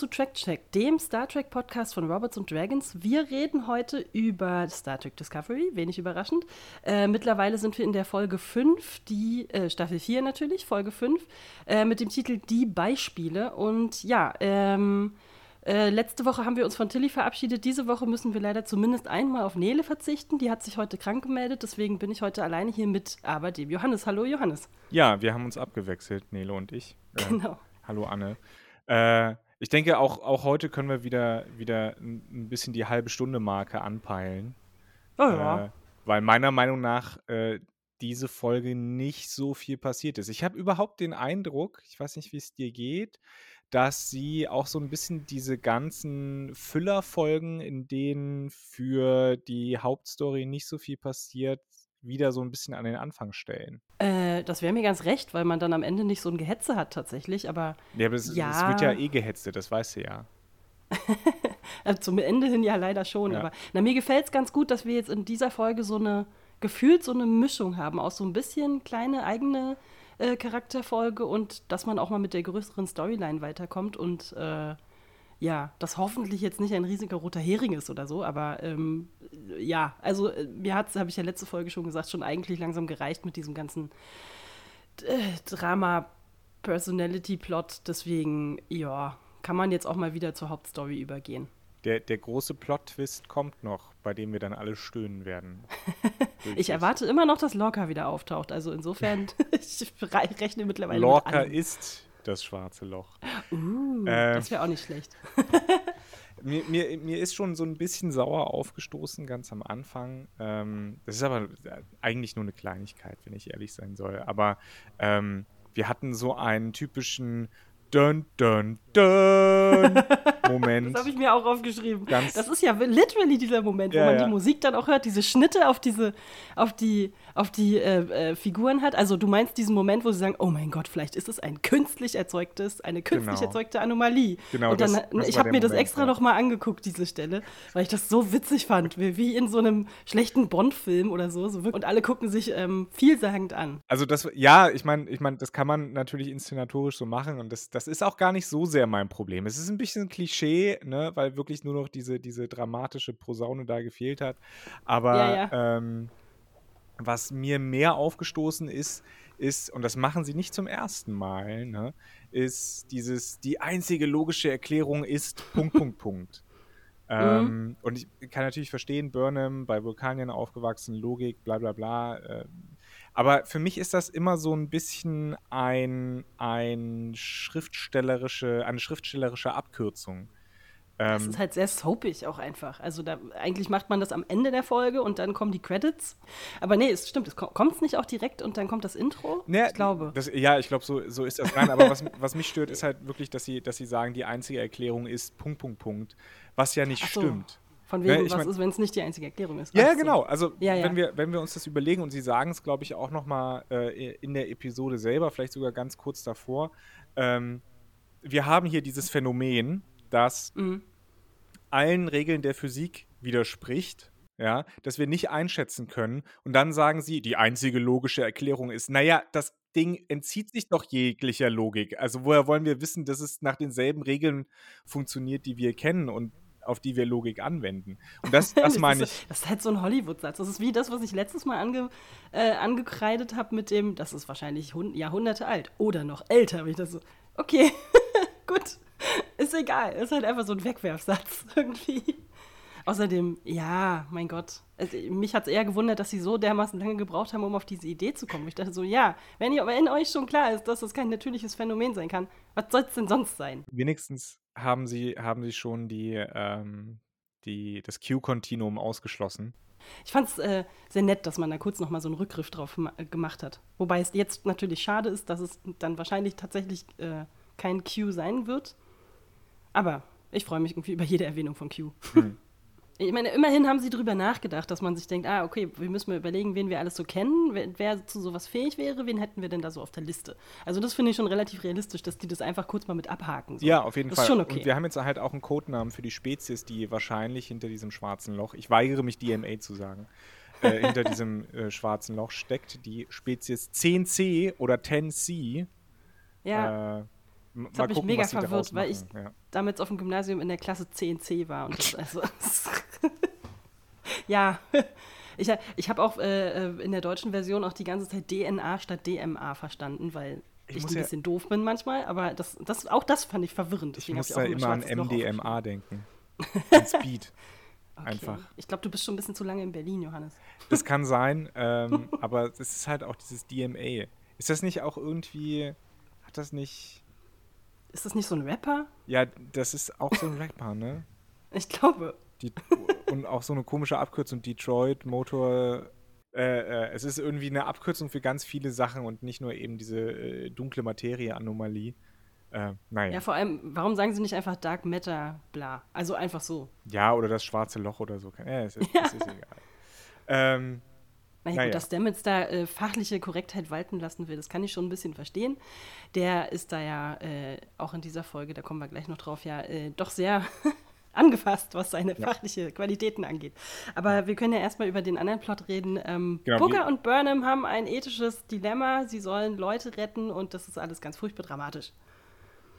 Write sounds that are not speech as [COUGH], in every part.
Zu Track Check, dem Star Trek Podcast von Robots und Dragons. Wir reden heute über Star Trek Discovery, wenig überraschend. Äh, mittlerweile sind wir in der Folge 5, die äh, Staffel 4 natürlich, Folge 5, äh, mit dem Titel Die Beispiele. Und ja, ähm, äh, letzte Woche haben wir uns von Tilly verabschiedet. Diese Woche müssen wir leider zumindest einmal auf Nele verzichten. Die hat sich heute krank gemeldet, deswegen bin ich heute alleine hier mit aber dem Johannes. Hallo Johannes. Ja, wir haben uns abgewechselt, Nele und ich. genau. Hallo Anne. Äh, ich denke, auch, auch heute können wir wieder, wieder ein bisschen die halbe Stunde Marke anpeilen. Oh ja. Äh, weil meiner Meinung nach äh, diese Folge nicht so viel passiert ist. Ich habe überhaupt den Eindruck, ich weiß nicht, wie es dir geht, dass sie auch so ein bisschen diese ganzen Füllerfolgen, in denen für die Hauptstory nicht so viel passiert, wieder so ein bisschen an den Anfang stellen. Äh, das wäre mir ganz recht, weil man dann am Ende nicht so ein Gehetze hat tatsächlich, aber. Ja, aber es, ja. es wird ja eh gehetzt, das weißt du ja. [LAUGHS] Zum Ende hin ja leider schon, ja. aber na, mir gefällt es ganz gut, dass wir jetzt in dieser Folge so eine, gefühlt so eine Mischung haben aus so ein bisschen kleine eigene äh, Charakterfolge und dass man auch mal mit der größeren Storyline weiterkommt und äh, ja, das hoffentlich jetzt nicht ein riesiger roter Hering ist oder so, aber ähm, ja, also äh, mir hat es, habe ich ja letzte Folge schon gesagt, schon eigentlich langsam gereicht mit diesem ganzen äh, Drama-Personality-Plot. Deswegen, ja, kann man jetzt auch mal wieder zur Hauptstory übergehen. Der, der große Plot-Twist kommt noch, bei dem wir dann alle stöhnen werden. [LAUGHS] ich erwarte immer noch, dass Lorca wieder auftaucht. Also insofern, [LAUGHS] ich rechne mittlerweile Lorca mit ist das schwarze Loch. Uh, äh, das wäre auch nicht schlecht. [LAUGHS] mir, mir, mir, ist schon so ein bisschen sauer aufgestoßen ganz am Anfang. Ähm, das ist aber eigentlich nur eine Kleinigkeit, wenn ich ehrlich sein soll. Aber ähm, wir hatten so einen typischen Dun, dun, dun [LAUGHS] Moment. das habe ich mir auch aufgeschrieben. Ganz das ist ja literally dieser Moment, ja, wo man ja. die Musik dann auch hört, diese Schnitte auf diese, auf die, auf die äh, äh, Figuren hat. Also du meinst diesen Moment, wo sie sagen, oh mein Gott, vielleicht ist es ein künstlich erzeugtes, eine künstlich genau. erzeugte Anomalie. Genau. Und dann, das, das ich habe mir das extra ja. noch mal angeguckt, diese Stelle, weil ich das so witzig fand, wie, wie in so einem schlechten Bond-Film oder so, so. Und alle gucken sich ähm, vielsagend an. Also das, ja, ich meine, ich meine, das kann man natürlich inszenatorisch so machen und das, das ist auch gar nicht so sehr mein Problem. Es ist ein bisschen Klischee, ne, weil wirklich nur noch diese, diese dramatische Posaune da gefehlt hat. Aber ja, ja. Ähm, was mir mehr aufgestoßen ist, ist, und das machen sie nicht zum ersten Mal, ne, ist dieses, die einzige logische Erklärung ist [LAUGHS] Punkt, Punkt, Punkt. Mhm. Ähm, und ich kann natürlich verstehen, Burnham, bei Vulkanien aufgewachsen, Logik, bla bla bla. Äh, aber für mich ist das immer so ein bisschen ein, ein schriftstellerische, eine schriftstellerische Abkürzung. Das ähm, ist halt sehr soapig auch einfach. Also da, eigentlich macht man das am Ende der Folge und dann kommen die Credits. Aber nee, es stimmt, es kommt es nicht auch direkt und dann kommt das Intro? Nee, ich glaube. Das, ja, ich glaube, so, so ist das rein. Aber was, was mich stört, ist halt wirklich, dass sie, dass sie sagen, die einzige Erklärung ist Punkt, Punkt, Punkt. Was ja nicht so. stimmt. Von wegen, ja, was mein, ist, wenn es nicht die einzige Erklärung ist? Ja, so. genau. Also, ja, ja. Wenn, wir, wenn wir uns das überlegen, und Sie sagen es, glaube ich, auch noch mal äh, in der Episode selber, vielleicht sogar ganz kurz davor, ähm, wir haben hier dieses Phänomen, dass mhm allen Regeln der Physik widerspricht, ja, dass wir nicht einschätzen können. Und dann sagen sie, die einzige logische Erklärung ist, naja, das Ding entzieht sich doch jeglicher Logik. Also woher wollen wir wissen, dass es nach denselben Regeln funktioniert, die wir kennen und auf die wir Logik anwenden. Und [LAUGHS] das, das meine ich. Das ist halt so ein Hollywood-Satz. Das ist wie das, was ich letztes Mal ange, äh, angekreidet habe mit dem, das ist wahrscheinlich Jahrhunderte alt oder noch älter. Ich das so, okay, [LAUGHS] gut. Ist egal. Ist halt einfach so ein Wegwerfsatz [LAUGHS] irgendwie. Außerdem, ja, mein Gott. Also, mich hat es eher gewundert, dass sie so dermaßen lange gebraucht haben, um auf diese Idee zu kommen. Ich dachte so, ja, wenn, ihr, wenn euch schon klar ist, dass das kein natürliches Phänomen sein kann, was soll es denn sonst sein? Wenigstens haben sie, haben sie schon die, ähm, die, das Q-Kontinuum ausgeschlossen. Ich fand es äh, sehr nett, dass man da kurz nochmal so einen Rückgriff drauf gemacht hat. Wobei es jetzt natürlich schade ist, dass es dann wahrscheinlich tatsächlich äh, kein Q sein wird. Aber ich freue mich irgendwie über jede Erwähnung von Q. Hm. [LAUGHS] Ich meine, immerhin haben sie darüber nachgedacht, dass man sich denkt, ah, okay, wir müssen mal überlegen, wen wir alles so kennen, wer, wer, zu sowas fähig wäre, wen hätten wir denn da so auf der Liste. Also das finde ich schon relativ realistisch, dass die das einfach kurz mal mit abhaken. So. Ja, auf jeden das Fall. Ist schon okay. Und wir haben jetzt halt auch einen Codenamen für die Spezies, die wahrscheinlich hinter diesem schwarzen Loch, ich weigere mich DMA zu sagen, äh, hinter diesem äh, schwarzen Loch steckt, die Spezies 10C oder 10C. Ja. Äh, Das hat mich mega verwirrt, weil ich ja. damals auf dem Gymnasium in der Klasse CNC war. Und also, [LAUGHS] ja, ich, ich habe auch äh, in der deutschen Version auch die ganze Zeit DNA statt DMA verstanden, weil ich, ich ein ja, bisschen doof bin manchmal, aber das, das, auch das fand ich verwirrend. Ich muss da immer an MDMA denken. [LAUGHS] An Speed. Okay. Einfach. Ich glaube, du bist schon ein bisschen zu lange in Berlin, Johannes. Das kann sein, ähm, [LAUGHS] aber es ist halt auch dieses DMA. Ist das nicht auch irgendwie, hat das nicht... Ist das nicht so ein Rapper? Ja, das ist auch so ein Rapper, ne? [LAUGHS] Ich glaube. Die, und auch so eine komische Abkürzung, Detroit Motor äh, äh, es ist irgendwie eine Abkürzung für ganz viele Sachen und nicht nur eben diese äh, dunkle Materie-Anomalie. Äh, naja. Ja, vor allem, warum sagen sie nicht einfach Dark Matter, bla? Also einfach so. Ja, oder das schwarze Loch oder so. Ja, es ist, [LAUGHS] ja. Es ist egal. Ähm, naja, naja. gut, dass Stamets da äh, fachliche Korrektheit walten lassen will, das kann ich schon ein bisschen verstehen. Der ist da ja äh, auch in dieser Folge, da kommen wir gleich noch drauf, ja äh, doch sehr [LAUGHS] angefasst, was seine ja. fachliche Qualitäten angeht. Aber wir können ja erstmal über den anderen Plot reden. Ähm, genau, Booker und Burnham haben ein ethisches Dilemma. Sie sollen Leute retten und das ist alles ganz furchtbar dramatisch.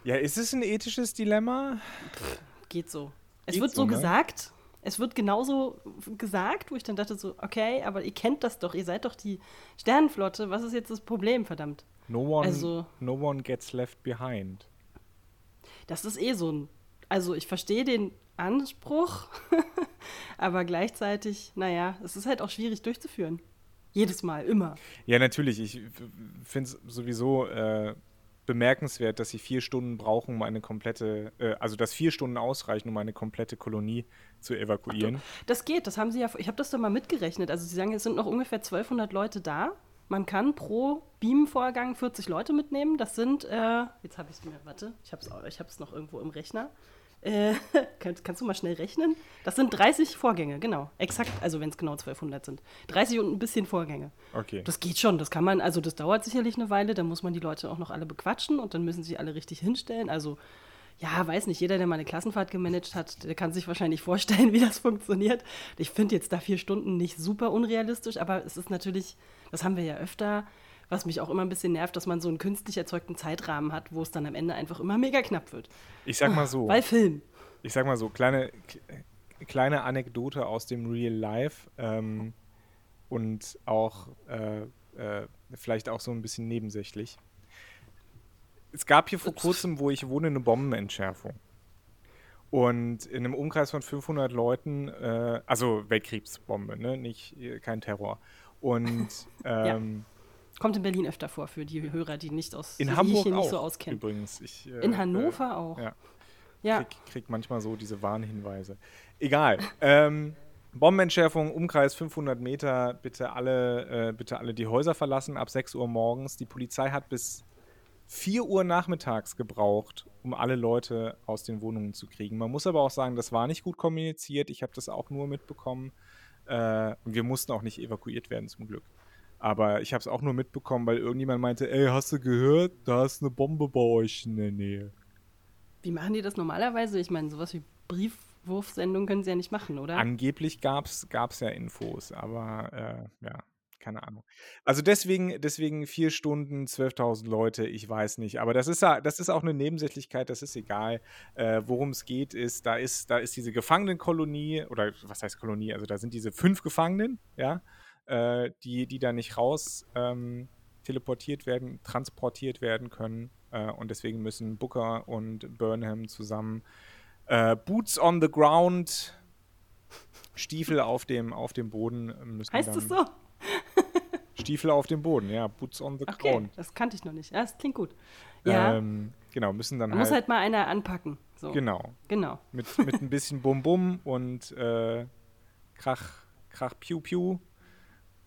Ja, ist es ein ethisches Dilemma? Pff, geht so. Es geht wird so, ne? gesagt. Es wird genauso gesagt, wo ich dann dachte so, okay, aber ihr kennt das doch, ihr seid doch die Sternenflotte, was ist jetzt das Problem, verdammt? No one, also, no one gets left behind. Das ist eh so ein also ich verstehe den Anspruch, [LAUGHS] aber gleichzeitig, naja, es ist halt auch schwierig durchzuführen. Jedes Mal, immer. Ja, natürlich. Ich finde es sowieso äh, bemerkenswert, dass sie vier Stunden brauchen, um eine komplette, äh, also dass vier Stunden ausreichen, um eine komplette Kolonie zu evakuieren. Ach, das geht, das haben sie ja, ich habe das doch mal mitgerechnet. Also sie sagen, es sind noch ungefähr 1200 Leute da. Man kann pro Beam-Vorgang 40 Leute mitnehmen. Das sind, äh, jetzt habe ich es mir, warte, ich habe es noch irgendwo im Rechner. Äh, [LAUGHS] kannst, kannst, du mal schnell rechnen? Das sind 30 Vorgänge, genau. Exakt, also wenn es genau 1200 sind. 30 und ein bisschen Vorgänge. Okay. Das geht schon, das kann man, also das dauert sicherlich eine Weile, dann muss man die Leute auch noch alle bequatschen und dann müssen sie alle richtig hinstellen. Also, ja, weiß nicht, jeder, der mal eine Klassenfahrt gemanagt hat, der kann sich wahrscheinlich [LAUGHS] vorstellen, wie das funktioniert. Ich finde jetzt da vier Stunden nicht super unrealistisch, aber es ist natürlich, das haben wir ja öfter, was mich auch immer ein bisschen nervt, dass man so einen künstlich erzeugten Zeitrahmen hat, wo es dann am Ende einfach immer mega knapp wird. Ich sag mal so. Weil Film. Ich sag mal so, kleine, kleine Anekdote aus dem Real Life ähm, und auch äh, äh, vielleicht auch so ein bisschen nebensächlich. Es gab hier vor kurzem, wo ich wohne, eine Bombenentschärfung. Und in einem Umkreis von 500 Leuten, äh, also Weltkriegsbombe, ne? nicht kein Terror. Und [LAUGHS] ähm, Kommt in Berlin öfter vor für die Hörer, die nicht aus in Hamburg nicht auch, so auskennen. Übrigens. Ich, äh, in Hannover äh, auch. Ja. ja. Krieg, krieg, manchmal so diese Warnhinweise. Egal. [LAUGHS] ähm, Bombenentschärfung, Umkreis 500 Meter, bitte alle, äh, bitte alle die Häuser verlassen ab 6 Uhr morgens. Die Polizei hat bis 4 Uhr nachmittags gebraucht, um alle Leute aus den Wohnungen zu kriegen. Man muss aber auch sagen, das war nicht gut kommuniziert. Ich habe das auch nur mitbekommen. Äh, und wir mussten auch nicht evakuiert werden, zum Glück. Aber ich habe es auch nur mitbekommen, weil irgendjemand meinte, ey, hast du gehört, da ist eine Bombe bei euch in der Nähe. Wie machen die das normalerweise? Ich meine, sowas wie Briefwurfsendungen können sie ja nicht machen, oder? Angeblich gab es ja Infos, aber äh, ja, keine Ahnung. Also deswegen, deswegen vier Stunden, 12.000 Leute, ich weiß nicht. Aber das ist, das ist auch eine Nebensächlichkeit, das ist egal. Äh, Worum es geht, ist, da ist, da ist diese Gefangenenkolonie, oder was heißt Kolonie? Also da sind diese fünf Gefangenen, ja äh, die, die da nicht raus ähm, teleportiert werden, transportiert werden können. Äh, und deswegen müssen Booker und Burnham zusammen äh, Boots on the ground, Stiefel auf dem, auf dem Boden müssen. Heißt das so? [LAUGHS] Stiefel auf dem Boden, ja, Boots on the okay, ground. Das kannte ich noch nicht. Ja, das klingt gut. Ja. Ähm, genau, müssen dann da halt. Muss halt mal einer anpacken. So. Genau. Genau. Mit, mit ein bisschen Bum-Bum und äh, Krach, Krach, Piu, Piu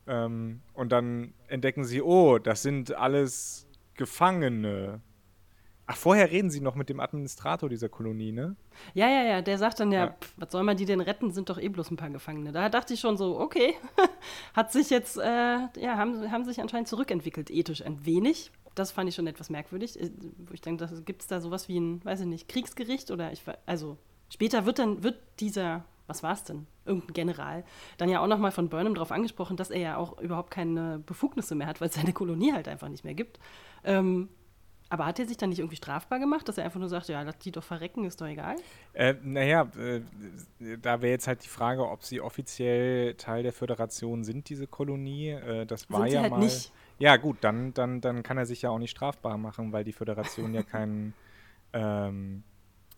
ähm, und dann entdecken sie, oh, das sind alles Gefangene. Ach, vorher reden sie noch mit dem Administrator dieser Kolonie, ne? Ja, ja, ja. Der sagt dann ja, ja. Pff, was soll man die denn retten? Sind doch eh bloß ein paar Gefangene. Da dachte ich schon so, okay, [LAUGHS] hat sich jetzt, äh, ja, haben, haben sich anscheinend zurückentwickelt, ethisch ein wenig. Das fand ich schon etwas merkwürdig. Äh, wo ich denke, gibt es da sowas wie ein, weiß ich nicht, Kriegsgericht oder ich, also später wird dann, wird dieser was war es denn? Irgendein General, dann ja auch nochmal von Burnham darauf angesprochen, dass er ja auch überhaupt keine Befugnisse mehr hat, weil es seine Kolonie halt einfach nicht mehr gibt. Ähm, Aber hat er sich dann nicht irgendwie strafbar gemacht, dass er einfach nur sagt, ja, lass die doch verrecken, ist doch egal? Äh, naja, äh, da wäre jetzt halt die Frage, ob sie offiziell Teil der Föderation sind, diese Kolonie. Äh, das war Sind ja halt mal. nicht. Ja, gut, dann, dann, dann kann er sich ja auch nicht strafbar machen, weil die Föderation ja keinen. [LAUGHS] Ähm,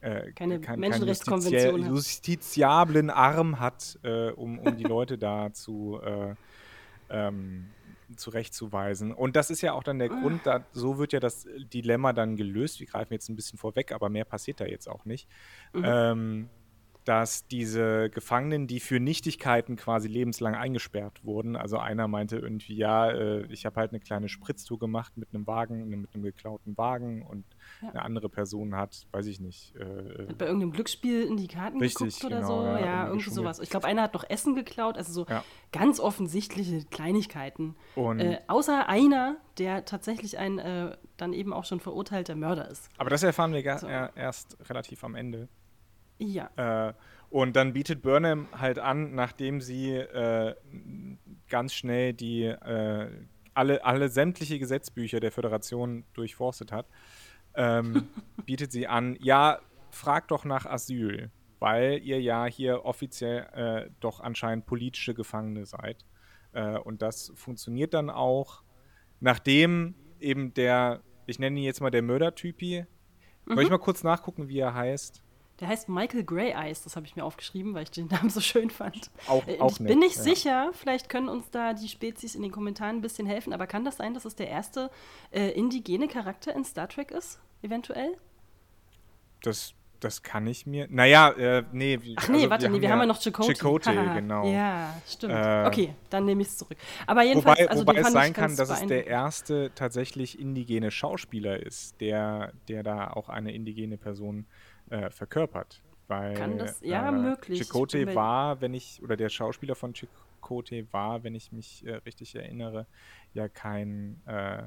äh, Keine kein- Menschenrechtskonvention hat. justiziablen Arm hat, äh, um, um die Leute da zu, äh, ähm, zurechtzuweisen. Und das ist ja auch dann der Ah. Grund, da, so wird ja das Dilemma dann gelöst. Wir greifen jetzt ein bisschen vorweg, aber mehr passiert da jetzt auch nicht. Mhm. Ähm, dass diese Gefangenen, die für Nichtigkeiten quasi lebenslang eingesperrt wurden, also einer meinte irgendwie, ja, äh, ich habe halt eine kleine Spritztour gemacht mit einem Wagen, mit einem geklauten Wagen und Ja. eine andere Person hat, weiß ich nicht, äh, Hat bei irgendeinem Glücksspiel in die Karten Richtig, geguckt oder genau, so? ja, Ja, irgendwie irgendwie sowas. Ich glaube, einer hat noch Essen geklaut, also so Ja. ganz offensichtliche Kleinigkeiten. Äh, außer einer, der tatsächlich ein äh, dann eben auch schon verurteilter Mörder ist. aber das erfahren wir So. er- erst relativ am Ende. Ja. Äh, und dann bietet Burnham halt an, nachdem sie äh, ganz schnell die äh, alle, alle sämtliche Gesetzbücher der Föderation durchforstet hat, ähm, [LAUGHS] bietet sie an, ja, fragt doch nach Asyl, weil ihr ja hier offiziell äh, doch anscheinend politische Gefangene seid. Äh, und das funktioniert dann auch, nachdem eben der, ich nenne ihn jetzt mal der Mördertypi, soll ich mal kurz nachgucken, wie er heißt? Der heißt Michael Grey Eyes, das habe ich mir aufgeschrieben, weil ich den [LAUGHS] Namen so schön fand. Auch- Äh, auch ich bin nicht ja. sicher, vielleicht können uns da die Spezies in den Kommentaren ein bisschen helfen, aber kann das sein, dass es der erste äh, indigene Charakter in Star Trek ist, eventuell? Das, das kann ich mir. Naja, äh, nee. Ach nee, also warte, nee, wir haben ja noch Chakotay. Chakotay, genau. Ja, stimmt. Äh, okay, dann nehme ich es zurück. Aber jedenfalls, Wobei, also wobei es sein kann, dass es der erste tatsächlich indigene Schauspieler ist, der, der da auch eine indigene Person äh, verkörpert. Weil, Kann das- ja, äh, möglich. Mir- war, wenn ich, oder der Schauspieler von Chakotay war, wenn ich mich äh, richtig erinnere, ja kein, äh,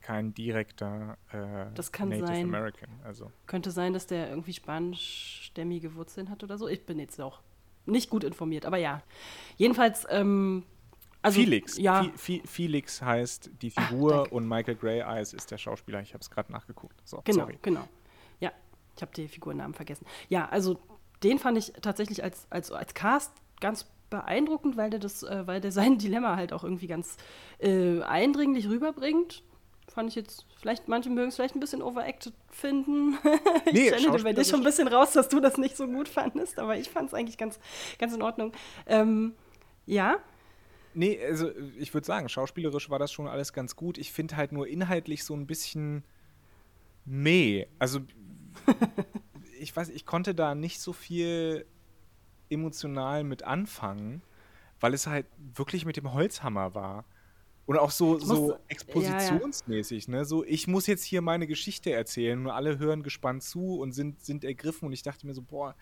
kein direkter äh, Das kann Native sein. American. Also. Könnte sein, dass der irgendwie spanischstämmige Wurzeln hat oder so. Ich bin jetzt auch nicht gut informiert, aber ja. Jedenfalls, ähm, also. Felix. Ja, Fe- Fe- Felix heißt die Figur danke. und Michael Grey Eyes ist der Schauspieler. Ich habe es gerade nachgeguckt. So, genau, sorry. genau. Ich habe die Figurennamen vergessen. Ja, also den fand ich tatsächlich als, als, als Cast ganz beeindruckend, weil der das, äh, weil der [LAUGHS] sein Dilemma halt auch irgendwie ganz äh, eindringlich rüberbringt. Fand ich jetzt, vielleicht, manche mögen es vielleicht ein bisschen overacted finden. [LAUGHS] ich Nee, stelle bei dir schon ein bisschen raus, dass du das nicht so gut fandest, aber ich fand es eigentlich ganz, ganz in Ordnung. Ähm, ja, Nee, also ich würde sagen, schauspielerisch war das schon alles ganz gut. Ich finde halt nur inhaltlich so ein bisschen meh. Also [LAUGHS] ich weiß, ich konnte da nicht so viel emotional mit anfangen, weil es halt wirklich mit dem Holzhammer war. Und auch so, muss- so ja, ja. expositionsmäßig, ne? So, ich muss jetzt hier meine Geschichte erzählen und alle hören gespannt zu und sind, sind ergriffen und ich dachte mir so, boah,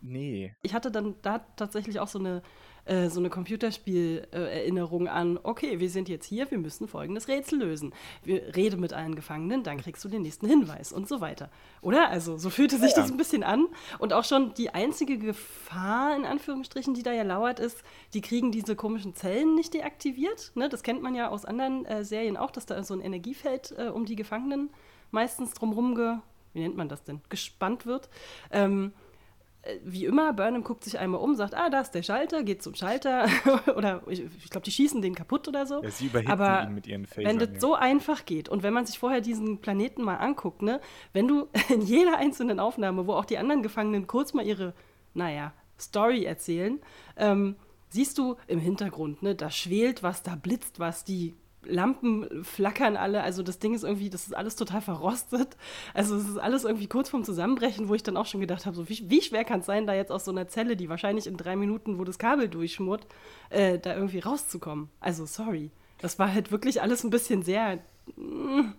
nee. ich hatte dann da tatsächlich auch so eine, äh, so eine Computerspiel-Erinnerung an, okay, wir sind jetzt hier, wir müssen folgendes Rätsel lösen. Wir rede mit allen Gefangenen, dann kriegst du den nächsten Hinweis und so weiter. Oder? Also so fühlte sich Ja. das ein bisschen an. Und auch schon die einzige Gefahr, in Anführungsstrichen, die da ja lauert, ist, die kriegen diese komischen Zellen nicht deaktiviert. Ne? Das kennt man ja aus anderen äh, Serien auch, dass da so ein Energiefeld äh, um die Gefangenen meistens drumherum ge... Wie nennt man das denn? Gespannt wird. Ähm, äh, wie immer, Burnham guckt sich einmal um, sagt, ah, da ist der Schalter, geht zum Schalter. [LAUGHS] oder ich, ich glaube, die schießen den kaputt oder so. Ja, sie überhitten Aber ihn mit ihren wenn das Phasern, ja. so einfach geht und wenn man sich vorher diesen Planeten mal anguckt, ne, wenn du [LAUGHS] in jeder einzelnen Aufnahme, wo auch die anderen Gefangenen kurz mal ihre, naja, Story erzählen, ähm, siehst du im Hintergrund, ne, da schwelt was, da blitzt was, die Lampen flackern alle, also das Ding ist irgendwie, das ist alles total verrostet. Also es ist alles irgendwie kurz vorm Zusammenbrechen, wo ich dann auch schon gedacht habe, so wie, wie schwer kann es sein, da jetzt aus so einer Zelle, die wahrscheinlich in drei Minuten, wo das Kabel durchschmort, äh, da irgendwie rauszukommen. Also sorry. Das war halt wirklich alles ein bisschen sehr mm,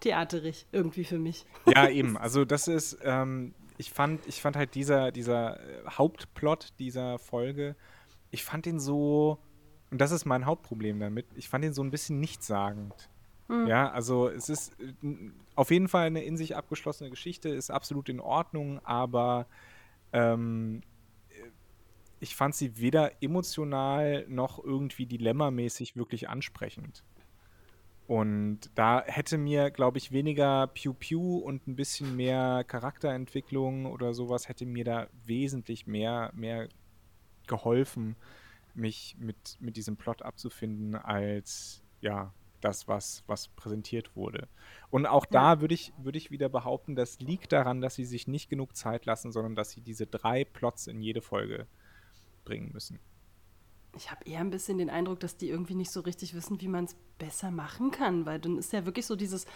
theaterig irgendwie für mich. Ja, [LAUGHS] eben. Also das ist, ähm, ich fand, ich fand halt dieser, dieser äh, Hauptplot dieser Folge, ich fand den so, und das ist mein Hauptproblem damit, ich fand den so ein bisschen nichtssagend. Ja, also es ist äh, auf jeden Fall eine in sich abgeschlossene Geschichte, ist absolut in Ordnung, aber ähm, äh, ich fand sie weder emotional noch irgendwie dilemmamäßig wirklich ansprechend. Und da hätte mir, glaube ich, weniger Pew-Pew und ein bisschen mehr Charakterentwicklung oder sowas hätte mir da wesentlich mehr, mehr geholfen, mich mit, mit diesem Plot abzufinden, als ja, das, was, was präsentiert wurde. Und auch da würde ich, würd ich wieder behaupten, das liegt daran, dass sie sich nicht genug Zeit lassen, sondern dass sie diese drei Plots in jede Folge bringen müssen. Ich habe eher ein bisschen den Eindruck, dass die irgendwie nicht so richtig wissen, wie man es besser machen kann, weil dann ist ja wirklich so dieses,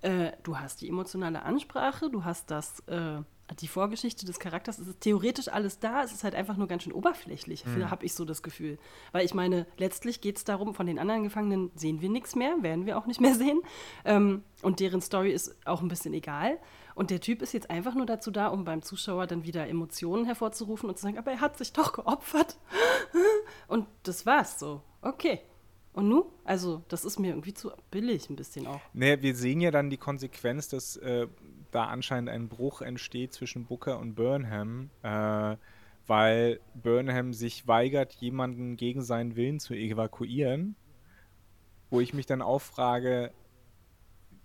äh, du hast die emotionale Ansprache, du hast das, äh, die Vorgeschichte des Charakters, es ist theoretisch alles da, es ist halt einfach nur ganz schön oberflächlich, mhm. habe ich so das Gefühl. Weil ich meine, letztlich geht es darum, von den anderen Gefangenen sehen wir nichts mehr, werden wir auch nicht mehr [LAUGHS] sehen. Ähm, und deren Story ist auch ein bisschen egal. Und der Typ ist jetzt einfach nur dazu da, um beim Zuschauer dann wieder Emotionen hervorzurufen und zu sagen, aber er hat sich doch geopfert. [LAUGHS] Und das war's so. Okay. Und nu? Also, das ist mir irgendwie zu billig ein bisschen auch. Naja, wir sehen ja dann die Konsequenz, dass äh, da anscheinend ein Bruch entsteht zwischen Booker und Burnham, äh, weil Burnham sich weigert, jemanden gegen seinen Willen zu evakuieren. Wo ich mich dann auch frage,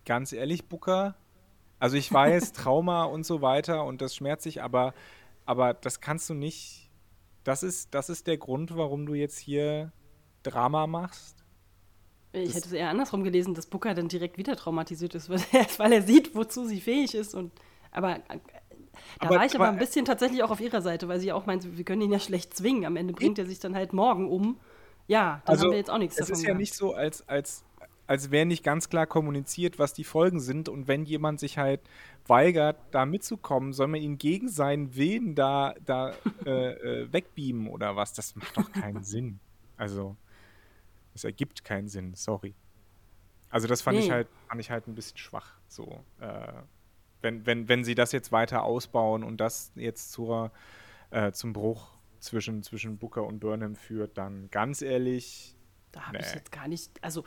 ganz ehrlich, Booker, also ich weiß, [LAUGHS] Trauma und so weiter und das schmerzt sich, aber, aber das kannst du nicht. Das ist, das ist der Grund, warum du jetzt hier Drama machst. Ich hätte es eher andersrum gelesen, dass Booker dann direkt wieder traumatisiert ist, [LAUGHS] weil er sieht, wozu sie fähig ist. Und, aber äh, da aber, war ich aber, ein bisschen tatsächlich auch auf ihrer Seite, weil sie auch meint, wir können ihn ja schlecht zwingen. Am Ende bringt er sich dann halt morgen um. Ja, dann also, haben wir jetzt auch nichts davon. Es ist ja gehabt. nicht so, als, als als wäre nicht ganz klar kommuniziert, was die Folgen sind. Und wenn jemand sich halt weigert, da mitzukommen, soll man ihn gegen seinen Willen da, da [LAUGHS] äh, äh, wegbeamen oder was? Das macht doch keinen [LAUGHS] Sinn. Also, es ergibt keinen Sinn, sorry. Also das fand nee. ich halt, fand ich halt ein bisschen schwach. So, äh, wenn, wenn, wenn sie das jetzt weiter ausbauen und das jetzt zur, äh, zum Bruch zwischen, zwischen Booker und Burnham führt, dann ganz ehrlich. Da habe nee. ich jetzt gar nicht. Also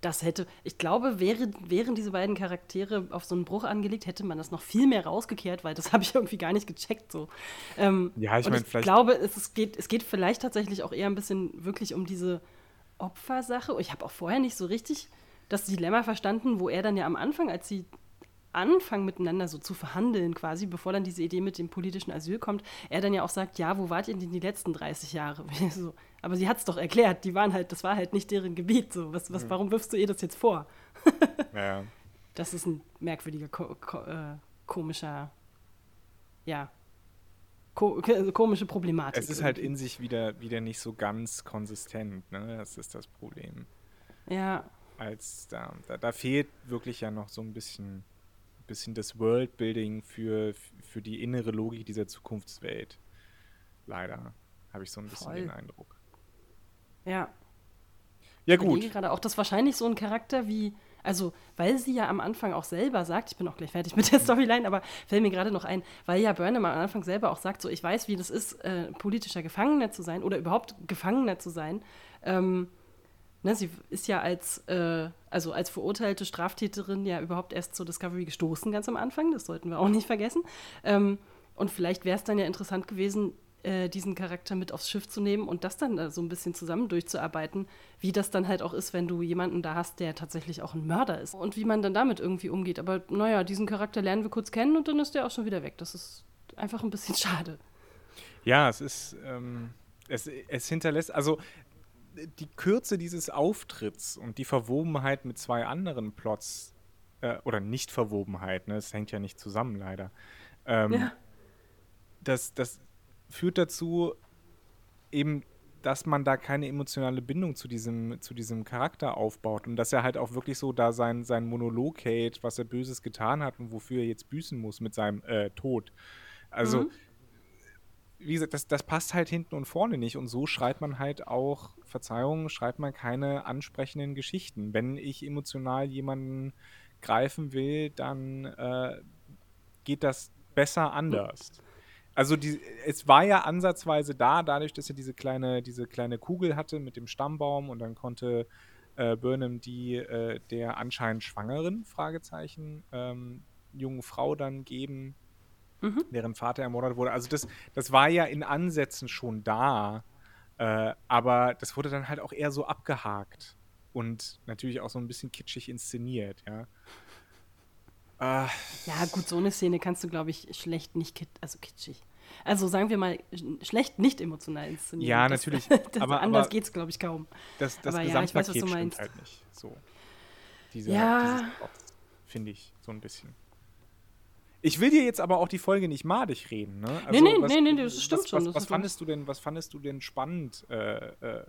das hätte, ich glaube, wäre, wären diese beiden Charaktere auf so einen Bruch angelegt, hätte man das noch viel mehr rausgekehrt, weil das [LAUGHS] habe ich irgendwie gar nicht gecheckt. So. Ähm, ja, ich meine, vielleicht. Ich glaube, es, es, geht, es geht vielleicht tatsächlich auch eher ein bisschen wirklich um diese Opfersache. Ich habe auch vorher nicht so richtig das Dilemma verstanden, wo er dann ja am Anfang, als sie anfangen miteinander so zu verhandeln quasi, bevor dann diese Idee mit dem politischen Asyl kommt, er dann ja auch sagt, ja, wo wart ihr denn die letzten 30 Jahre? [LAUGHS] so, aber sie hat es doch erklärt, die waren halt, das war halt nicht deren Gebiet. So, was, was, mhm. warum wirfst du ihr das jetzt vor? [LAUGHS] ja. Das ist ein merkwürdiger, ko ko äh, komischer, ja, ko komische Problematik. Es ist halt in sich wieder, wieder nicht so ganz konsistent, ne? Das ist das Problem. Ja. Als da, da, da fehlt wirklich ja noch so ein bisschen bisschen das Worldbuilding für, für die innere Logik dieser Zukunftswelt. Leider habe ich so ein bisschen Voll. den Eindruck. Ja. Ja, gut. Ich gerade auch, das wahrscheinlich so ein Charakter wie, also, weil sie ja am Anfang auch selber sagt, ich bin auch gleich fertig mit der Storyline, aber fällt mir gerade noch ein, weil ja Burnham am Anfang selber auch sagt, so, ich weiß, wie das ist, äh, politischer Gefangener zu sein oder überhaupt Gefangener zu sein. Ähm, Ne, sie ist ja als, äh, also als verurteilte Straftäterin ja überhaupt erst zur Discovery gestoßen, ganz am Anfang. Das sollten wir auch nicht vergessen. Ähm, und vielleicht wäre es dann ja interessant gewesen, äh, diesen Charakter mit aufs Schiff zu nehmen und das dann äh, so ein bisschen zusammen durchzuarbeiten, wie das dann halt auch ist, wenn du jemanden da hast, der tatsächlich auch ein Mörder ist und wie man dann damit irgendwie umgeht. Aber naja, diesen Charakter lernen wir kurz kennen und dann ist der auch schon wieder weg. Das ist einfach ein bisschen [LAUGHS] schade. Ja, es ist, ähm, es, es hinterlässt, also die Kürze dieses Auftritts und die Verwobenheit mit zwei anderen Plots, äh, oder Nicht-Verwobenheit, ne, es hängt ja nicht zusammen leider, ähm, ja. das, das führt dazu, eben, dass man da keine emotionale Bindung zu diesem, zu diesem Charakter aufbaut und dass er halt auch wirklich so da sein, sein Monolog hält, was er Böses getan hat und wofür er jetzt büßen muss mit seinem äh, Tod. Also, mhm wie gesagt, das, das passt halt hinten und vorne nicht. Und so schreibt man halt auch, Verzeihung, schreibt man keine ansprechenden Geschichten. Wenn ich emotional jemanden greifen will, dann äh, geht das besser anders. Also die, es war ja ansatzweise da, dadurch, dass er diese kleine, diese kleine Kugel hatte mit dem Stammbaum und dann konnte äh, Burnham die äh, der anscheinend schwangeren, Fragezeichen, ähm, jungen Frau dann geben, mhm. deren Vater ermordet wurde. Also das, das war ja in Ansätzen schon da, äh, aber das wurde dann halt auch eher so abgehakt. und natürlich auch so ein bisschen kitschig inszeniert, ja. Äh, ja, gut, so eine Szene kannst du, glaube ich, schlecht nicht, kit also kitschig. Also sagen wir mal, schlecht nicht emotional inszenieren. Ja, das, natürlich. [LAUGHS] das aber anders geht es, glaube ich, kaum. Das, das aber ja, ich weiß, was du meinst. halt nicht so. Diese, ja. Finde ich so ein bisschen. Ich will dir jetzt aber auch die Folge nicht madig reden, ne? Also, nee, nee, was, nee, nee, das stimmt was, schon. Was, was fandest du denn, was fandest du denn spannend äh, äh,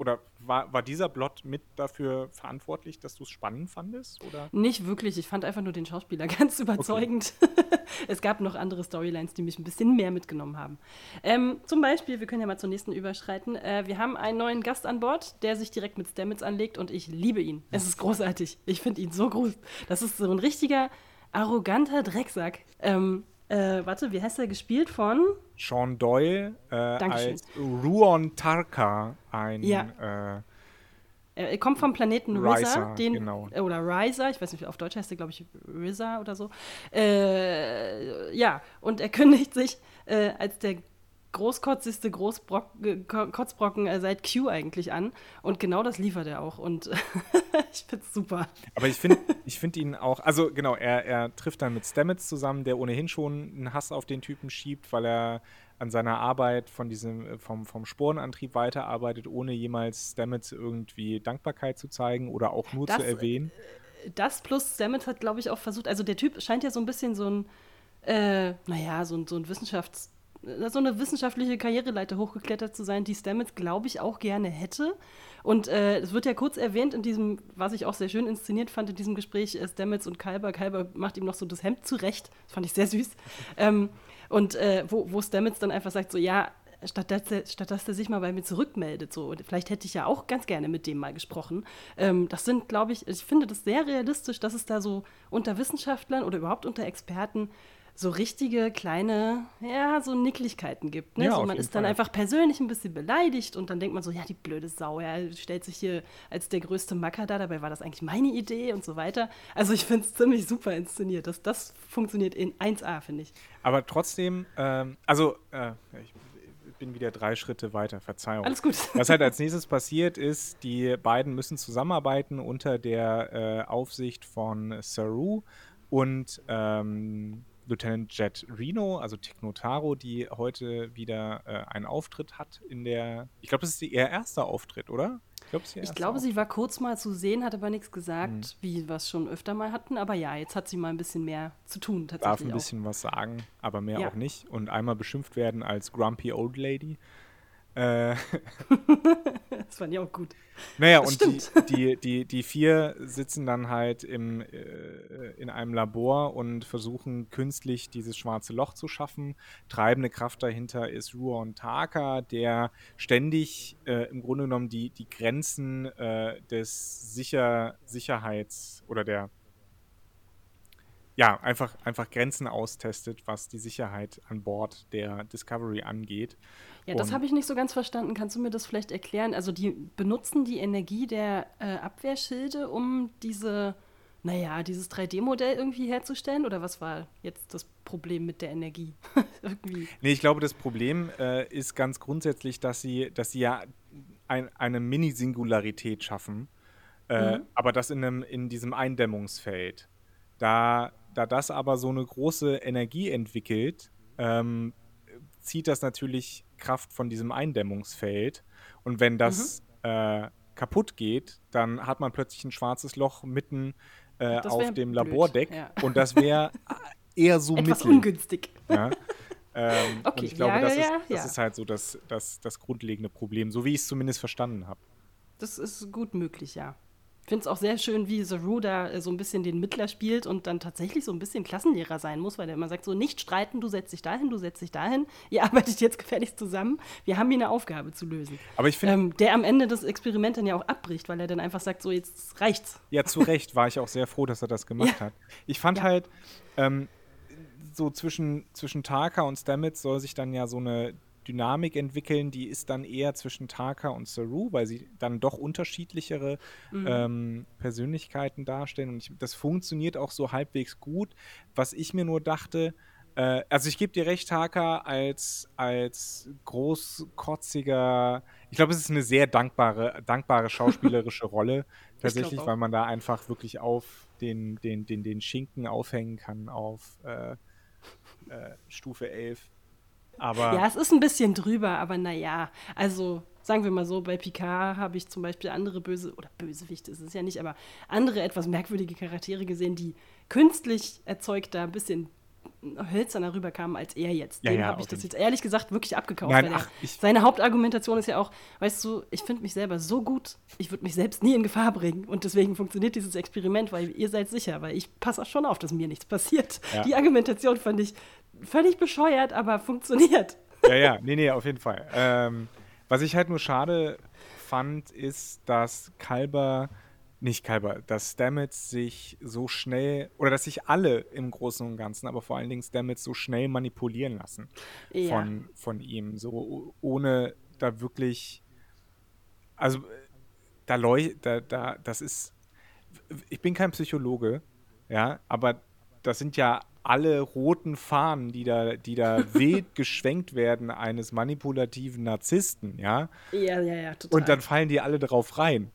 oder war, war dieser Plot mit dafür verantwortlich, dass du es spannend fandest? Oder? Nicht wirklich. Ich fand einfach nur den Schauspieler [LAUGHS] ganz überzeugend. Okay. [LAUGHS] es gab noch andere Storylines, die mich ein bisschen mehr mitgenommen haben. Ähm, zum Beispiel, wir können ja mal zur nächsten überschreiten. Äh, wir haben einen neuen Gast an Bord, der sich direkt mit Stamets anlegt und ich liebe ihn. Es ist großartig. Ich finde ihn so groß. Das ist so ein richtiger, arroganter Drecksack. Ähm, äh, warte, wie heißt er gespielt von? Sean Doyle äh, als Ruon Tarka, ein ja. äh, er kommt vom Planeten Riza, den, genau. Oder Riza, ich weiß nicht, auf Deutsch heißt er, glaube ich, Riza oder so. Äh, ja, und er kündigt sich äh, als der großkotzigste Großkotzbrocken äh, seit Q eigentlich an. Und genau das liefert er auch. Und [LAUGHS] ich finde es super. Aber ich finde ich find ihn auch, also genau, er, er trifft dann mit Stamets zusammen, der ohnehin schon einen Hass auf den Typen schiebt, weil er an seiner Arbeit von diesem, äh, vom, vom Sporenantrieb weiterarbeitet, ohne jemals Stamets irgendwie Dankbarkeit zu zeigen oder auch nur das, zu erwähnen. Äh, das plus Stamets hat, glaube ich, auch versucht, also der Typ scheint ja so ein bisschen so ein, äh, naja, so ein, so ein Wissenschafts- so eine wissenschaftliche Karriereleiter hochgeklettert zu sein, die Stamets, glaube ich, auch gerne hätte. Und äh, es wird ja kurz erwähnt in diesem, was ich auch sehr schön inszeniert fand in diesem Gespräch, äh, Stamets und Kalber. Kalber macht ihm noch so das Hemd zurecht. Das fand ich sehr süß. [LAUGHS] Ähm, und äh, wo, wo Stamets dann einfach sagt, so, ja, statt dass, er, statt dass er sich mal bei mir zurückmeldet. So, vielleicht hätte ich ja auch ganz gerne mit dem mal gesprochen. Ähm, das sind, glaube ich, ich finde das sehr realistisch, dass es da so unter Wissenschaftlern oder überhaupt unter Experten so richtige kleine, ja, so Nicklichkeiten gibt. Ne? Ja, so, man ist dann Fall. einfach persönlich ein bisschen beleidigt und dann denkt man so, ja, die blöde Sau, er stellt sich hier als der größte Macker da, dabei war das eigentlich meine Idee und so weiter. Also ich finde es ziemlich super inszeniert. Das, das funktioniert in 1A, finde ich. Aber trotzdem, ähm, also äh, ich bin wieder drei Schritte weiter, Verzeihung. Alles gut. Was halt als [LAUGHS] nächstes passiert ist, die beiden müssen zusammenarbeiten unter der äh, Aufsicht von Saru und ähm, Lieutenant Jet Reno, also Tignotaro, die heute wieder äh, einen Auftritt hat in der. Ich glaube, das ist ihr erster Auftritt, oder? Ich, glaub, ich glaube, Auftritt. sie war kurz mal zu sehen, hat aber nichts gesagt, mhm. wie wir es schon öfter mal hatten. Aber ja, jetzt hat sie mal ein bisschen mehr zu tun, tatsächlich. Darf ein bisschen was sagen, aber mehr ja. auch nicht. Und einmal beschimpft werden als Grumpy Old Lady. Äh, [LAUGHS] das fand ich auch gut. Naja, das und die, die, die, die vier sitzen dann halt im, äh, in einem Labor und versuchen künstlich dieses schwarze Loch zu schaffen. Treibende Kraft dahinter ist Ruon Taka, der ständig äh, im Grunde genommen die, die Grenzen äh, des Sicher Sicherheits- oder der ja, einfach, einfach Grenzen austestet, was die Sicherheit an Bord der Discovery angeht. Ja, das habe ich nicht so ganz verstanden. Kannst du mir das vielleicht erklären? Also die benutzen die Energie der äh, Abwehrschilde, um diese, naja, dieses 3D-Modell irgendwie herzustellen? Oder was war jetzt das Problem mit der Energie? [LAUGHS] irgendwie. Nee, ich glaube, das Problem äh, ist ganz grundsätzlich, dass sie, dass sie ja ein, eine Mini-Singularität schaffen. Äh, mhm. Aber das in, einem, in diesem Eindämmungsfeld. Da, da das aber so eine große Energie entwickelt, ähm, zieht das natürlich Kraft von diesem Eindämmungsfeld. Und wenn das mhm. äh, kaputt geht, dann hat man plötzlich ein schwarzes Loch mitten äh, auf dem blöd. Labordeck. Ja. Und das wäre [LAUGHS] eher so Etwas mittel. ungünstig. Ja? [LAUGHS] Ähm, okay. Und ich glaube, ja, das, ist, das ist halt so das, das, das grundlegende Problem, so wie ich es zumindest verstanden habe. Das ist gut möglich, ja finde es auch sehr schön, wie Saru da äh, so ein bisschen den Mittler spielt und dann tatsächlich so ein bisschen Klassenlehrer sein muss, weil er immer sagt, so nicht streiten, du setzt dich dahin, du setzt dich dahin, [LAUGHS] ihr arbeitet jetzt gefälligst zusammen, wir haben hier eine Aufgabe zu lösen. Aber ich finde... Ähm, der am Ende das Experiment dann ja auch abbricht, weil er dann einfach sagt, so jetzt reicht's. Ja, zu [LAUGHS] Recht war ich auch sehr froh, dass er das gemacht ja. hat. Ich fand ja. halt, ähm, so zwischen, zwischen Taka und Stamets soll sich dann ja so eine Dynamik entwickeln, die ist dann eher zwischen Taka und Saru, weil sie dann doch unterschiedlichere mhm. ähm, Persönlichkeiten darstellen. Und ich, das funktioniert auch so halbwegs gut. Was ich mir nur dachte, Äh, also ich gebe dir recht, Haka, als, als großkotziger, ich glaube, es ist eine sehr dankbare, dankbare schauspielerische [LAUGHS] Rolle, tatsächlich, weil man da einfach wirklich auf den, den, den, den Schinken aufhängen kann auf äh, äh, Stufe 11. Aber ja, es ist ein bisschen drüber, aber naja, also sagen wir mal so, bei Picard habe ich zum Beispiel andere böse, oder Bösewichte ist es ja nicht, aber andere etwas merkwürdige Charaktere gesehen, die künstlich erzeugt da ein bisschen hölzerner rüberkamen als er jetzt. Ja, Dem ja, habe ich das jetzt ehrlich gesagt wirklich abgekauft. Nein, er- ach, ich- seine Hauptargumentation ist ja auch, weißt du, ich finde mich selber so gut, ich würde mich selbst nie in Gefahr bringen. Und deswegen funktioniert dieses Experiment, weil ihr seid sicher, weil ich passe auch schon auf, dass mir nichts passiert. Ja. Die Argumentation fand ich völlig bescheuert, aber funktioniert. Ja, ja, nee, nee, auf jeden Fall. Ähm, was ich halt nur schade fand, ist, dass Kalber, nicht Kalber, dass Stamets sich so schnell, oder dass sich alle im Großen und Ganzen, aber vor allen Dingen Stamets so schnell manipulieren lassen Ja. von, von ihm, so ohne da wirklich, also da leuchtet, da, da, das ist, ich bin kein Psychologe, ja, aber das sind ja alle roten Fahnen, die da, die da [LAUGHS] wild geschwenkt werden eines manipulativen Narzissten, ja. Ja, ja, ja, total. Und dann fallen die alle drauf rein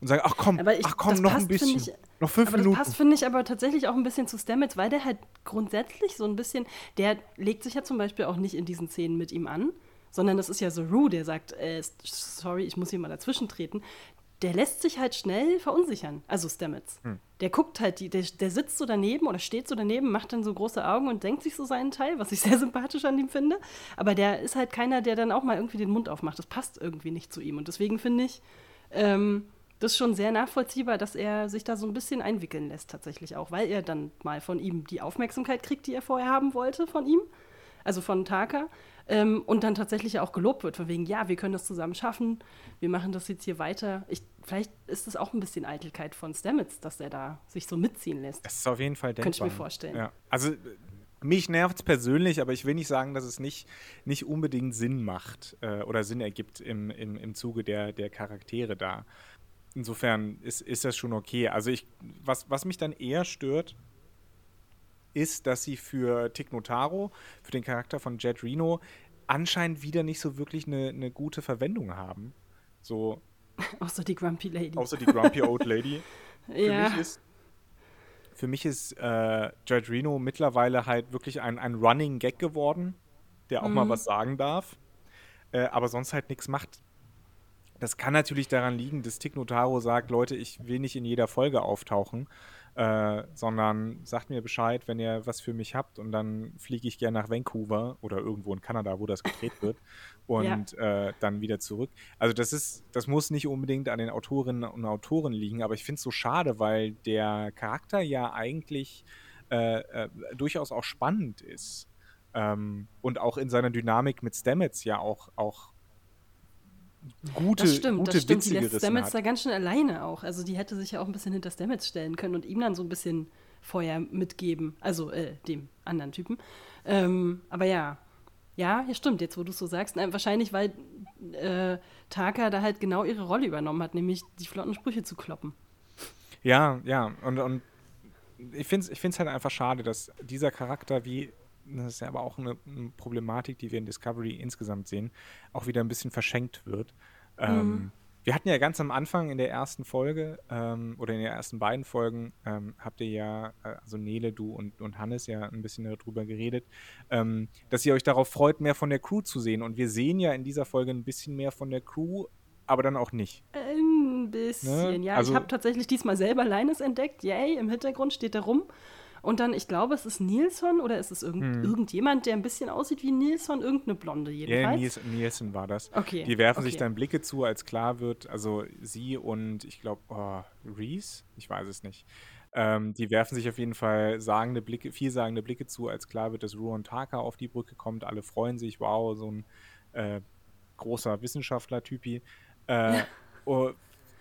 und sagen, ach komm, ich- ach komm, das noch ein passt, bisschen, finde ich- noch fünf aber das Minuten. passt, finde ich, aber tatsächlich auch ein bisschen zu Stamets, weil der halt grundsätzlich so ein bisschen, der legt sich ja zum Beispiel auch nicht in diesen Szenen mit ihm an, sondern das ist ja so Rue, der sagt, äh, sorry, ich muss hier mal dazwischen treten. Der lässt sich halt schnell verunsichern, also Stamets. Hm. Der guckt halt, die, der, der sitzt so daneben oder steht so daneben, macht dann so große Augen und denkt sich so seinen Teil, was ich [LAUGHS] sehr sympathisch an ihm finde. Aber der ist halt keiner, der dann auch mal irgendwie den Mund aufmacht. Das passt irgendwie nicht zu ihm. Und deswegen finde ich, ähm, das ist schon sehr nachvollziehbar, dass er sich da so ein bisschen einwickeln lässt, tatsächlich auch, weil er dann mal von ihm die Aufmerksamkeit kriegt, die er vorher haben wollte, von ihm, also von Taka, ähm, und dann tatsächlich auch gelobt wird, von wegen, ja, wir können das zusammen schaffen, wir machen das jetzt hier weiter. Ich, vielleicht ist es auch ein bisschen Eitelkeit von Stamets, dass er da sich so mitziehen lässt. Das ist auf jeden Fall denkbar. Könnte ich mir vorstellen. Ja. Also mich nervt es persönlich, aber ich will nicht sagen, dass es nicht, nicht unbedingt Sinn macht äh, oder Sinn ergibt im, im, im Zuge der, der Charaktere da. Insofern ist, ist das schon okay. Also ich, was, was mich dann eher stört, ist, dass sie für Tick Notaro, für den Charakter von Jet Reno, anscheinend wieder nicht so wirklich eine, eine gute Verwendung haben. So, [LAUGHS] Außer die Grumpy Lady. außer die Grumpy Old Lady. [LAUGHS] Für ja. mich ist, für mich ist äh, Judge Reno mittlerweile halt wirklich ein, ein Running Gag geworden, der auch Mhm. mal was sagen darf, äh, aber sonst halt nichts macht. Das kann natürlich daran liegen, dass Tick Notaro sagt, Leute, ich will nicht in jeder Folge auftauchen, äh, sondern sagt mir Bescheid, wenn ihr was für mich habt und dann fliege ich gerne nach Vancouver oder irgendwo in Kanada, wo das gedreht [LAUGHS] wird und äh, dann wieder zurück. Also das ist, das muss nicht unbedingt an den Autorinnen und Autoren liegen, aber ich finde es so schade, weil der Charakter ja eigentlich äh, äh, durchaus auch spannend ist ähm, und auch in seiner Dynamik mit Stamets ja auch, auch gute, Das stimmt, gute das stimmt. Witze Die lässt Stamets da ganz schön alleine auch. Also die hätte sich ja auch ein bisschen hinter Stamets stellen können und ihm dann so ein bisschen Feuer mitgeben. Also äh, dem anderen Typen. Ähm, aber ja. Ja, ja, stimmt, jetzt wo du es so sagst. Nein, wahrscheinlich, weil äh, Taka da halt genau ihre Rolle übernommen hat, nämlich die flotten Sprüche zu kloppen. Ja, ja. Und, und ich finde es ich find's halt einfach schade, dass dieser Charakter, wie, das ist ja aber auch eine, eine Problematik, die wir in Discovery insgesamt sehen, auch wieder ein bisschen verschenkt wird. Ähm, wir hatten ja ganz am Anfang in der ersten Folge ähm, oder in den ersten beiden Folgen ähm, habt ihr ja, äh, also Nele, du und, und Hannes ja ein bisschen darüber geredet, ähm, dass ihr euch darauf freut, mehr von der Crew zu sehen. Und wir sehen ja in dieser Folge ein bisschen mehr von der Crew, aber dann auch nicht. Ein bisschen, Ne? ja. Also- ich habe tatsächlich diesmal selber Linus entdeckt. Yay, im Hintergrund steht er rum. Und dann, ich glaube, es ist Nilsson oder ist es irgend, Hm. irgendjemand, der ein bisschen aussieht wie Nilsson, irgendeine Blonde Ja, jedenfalls. Niels, Nielsen war das. Okay, Die werfen sich okay. dann Blicke zu, als klar wird, also sie und ich glaube, oh, Reese, ich weiß es nicht. Ähm, die werfen sich auf jeden Fall sagende Blicke, vielsagende Blicke zu, als klar wird, dass Ruon Taka auf die Brücke kommt. Alle freuen sich, wow, so ein äh, großer Wissenschaftler-Typi. Äh, [LAUGHS] oh,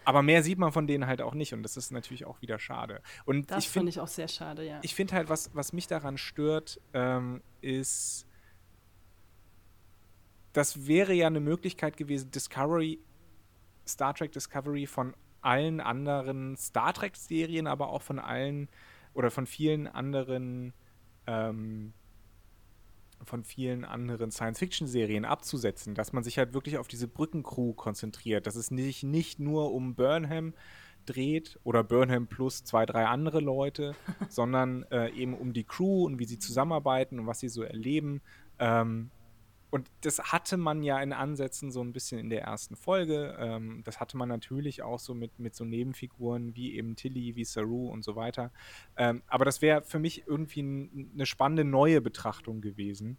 aber mehr sieht man von denen halt auch nicht und das ist natürlich auch wieder schade. Und Das finde ich auch sehr schade, ja. ich finde halt, was, was mich daran stört, ähm, ist, das wäre ja eine Möglichkeit gewesen, Discovery, Star Trek Discovery von allen anderen Star Trek-Serien, aber auch von allen oder von vielen anderen ähm, von vielen anderen Science-Fiction-Serien abzusetzen, dass man sich halt wirklich auf diese Brückencrew konzentriert, dass es nicht, nicht nur um Burnham dreht oder Burnham plus zwei, drei andere Leute, [LAUGHS] sondern äh, eben um die Crew und wie sie zusammenarbeiten und was sie so erleben. Ähm, und das hatte man ja in Ansätzen so ein bisschen in der ersten Folge. Ähm, das hatte man natürlich auch so mit, mit so Nebenfiguren wie eben Tilly, wie Saru und so weiter. Ähm, aber das wäre für mich irgendwie ein, eine spannende neue Betrachtung gewesen.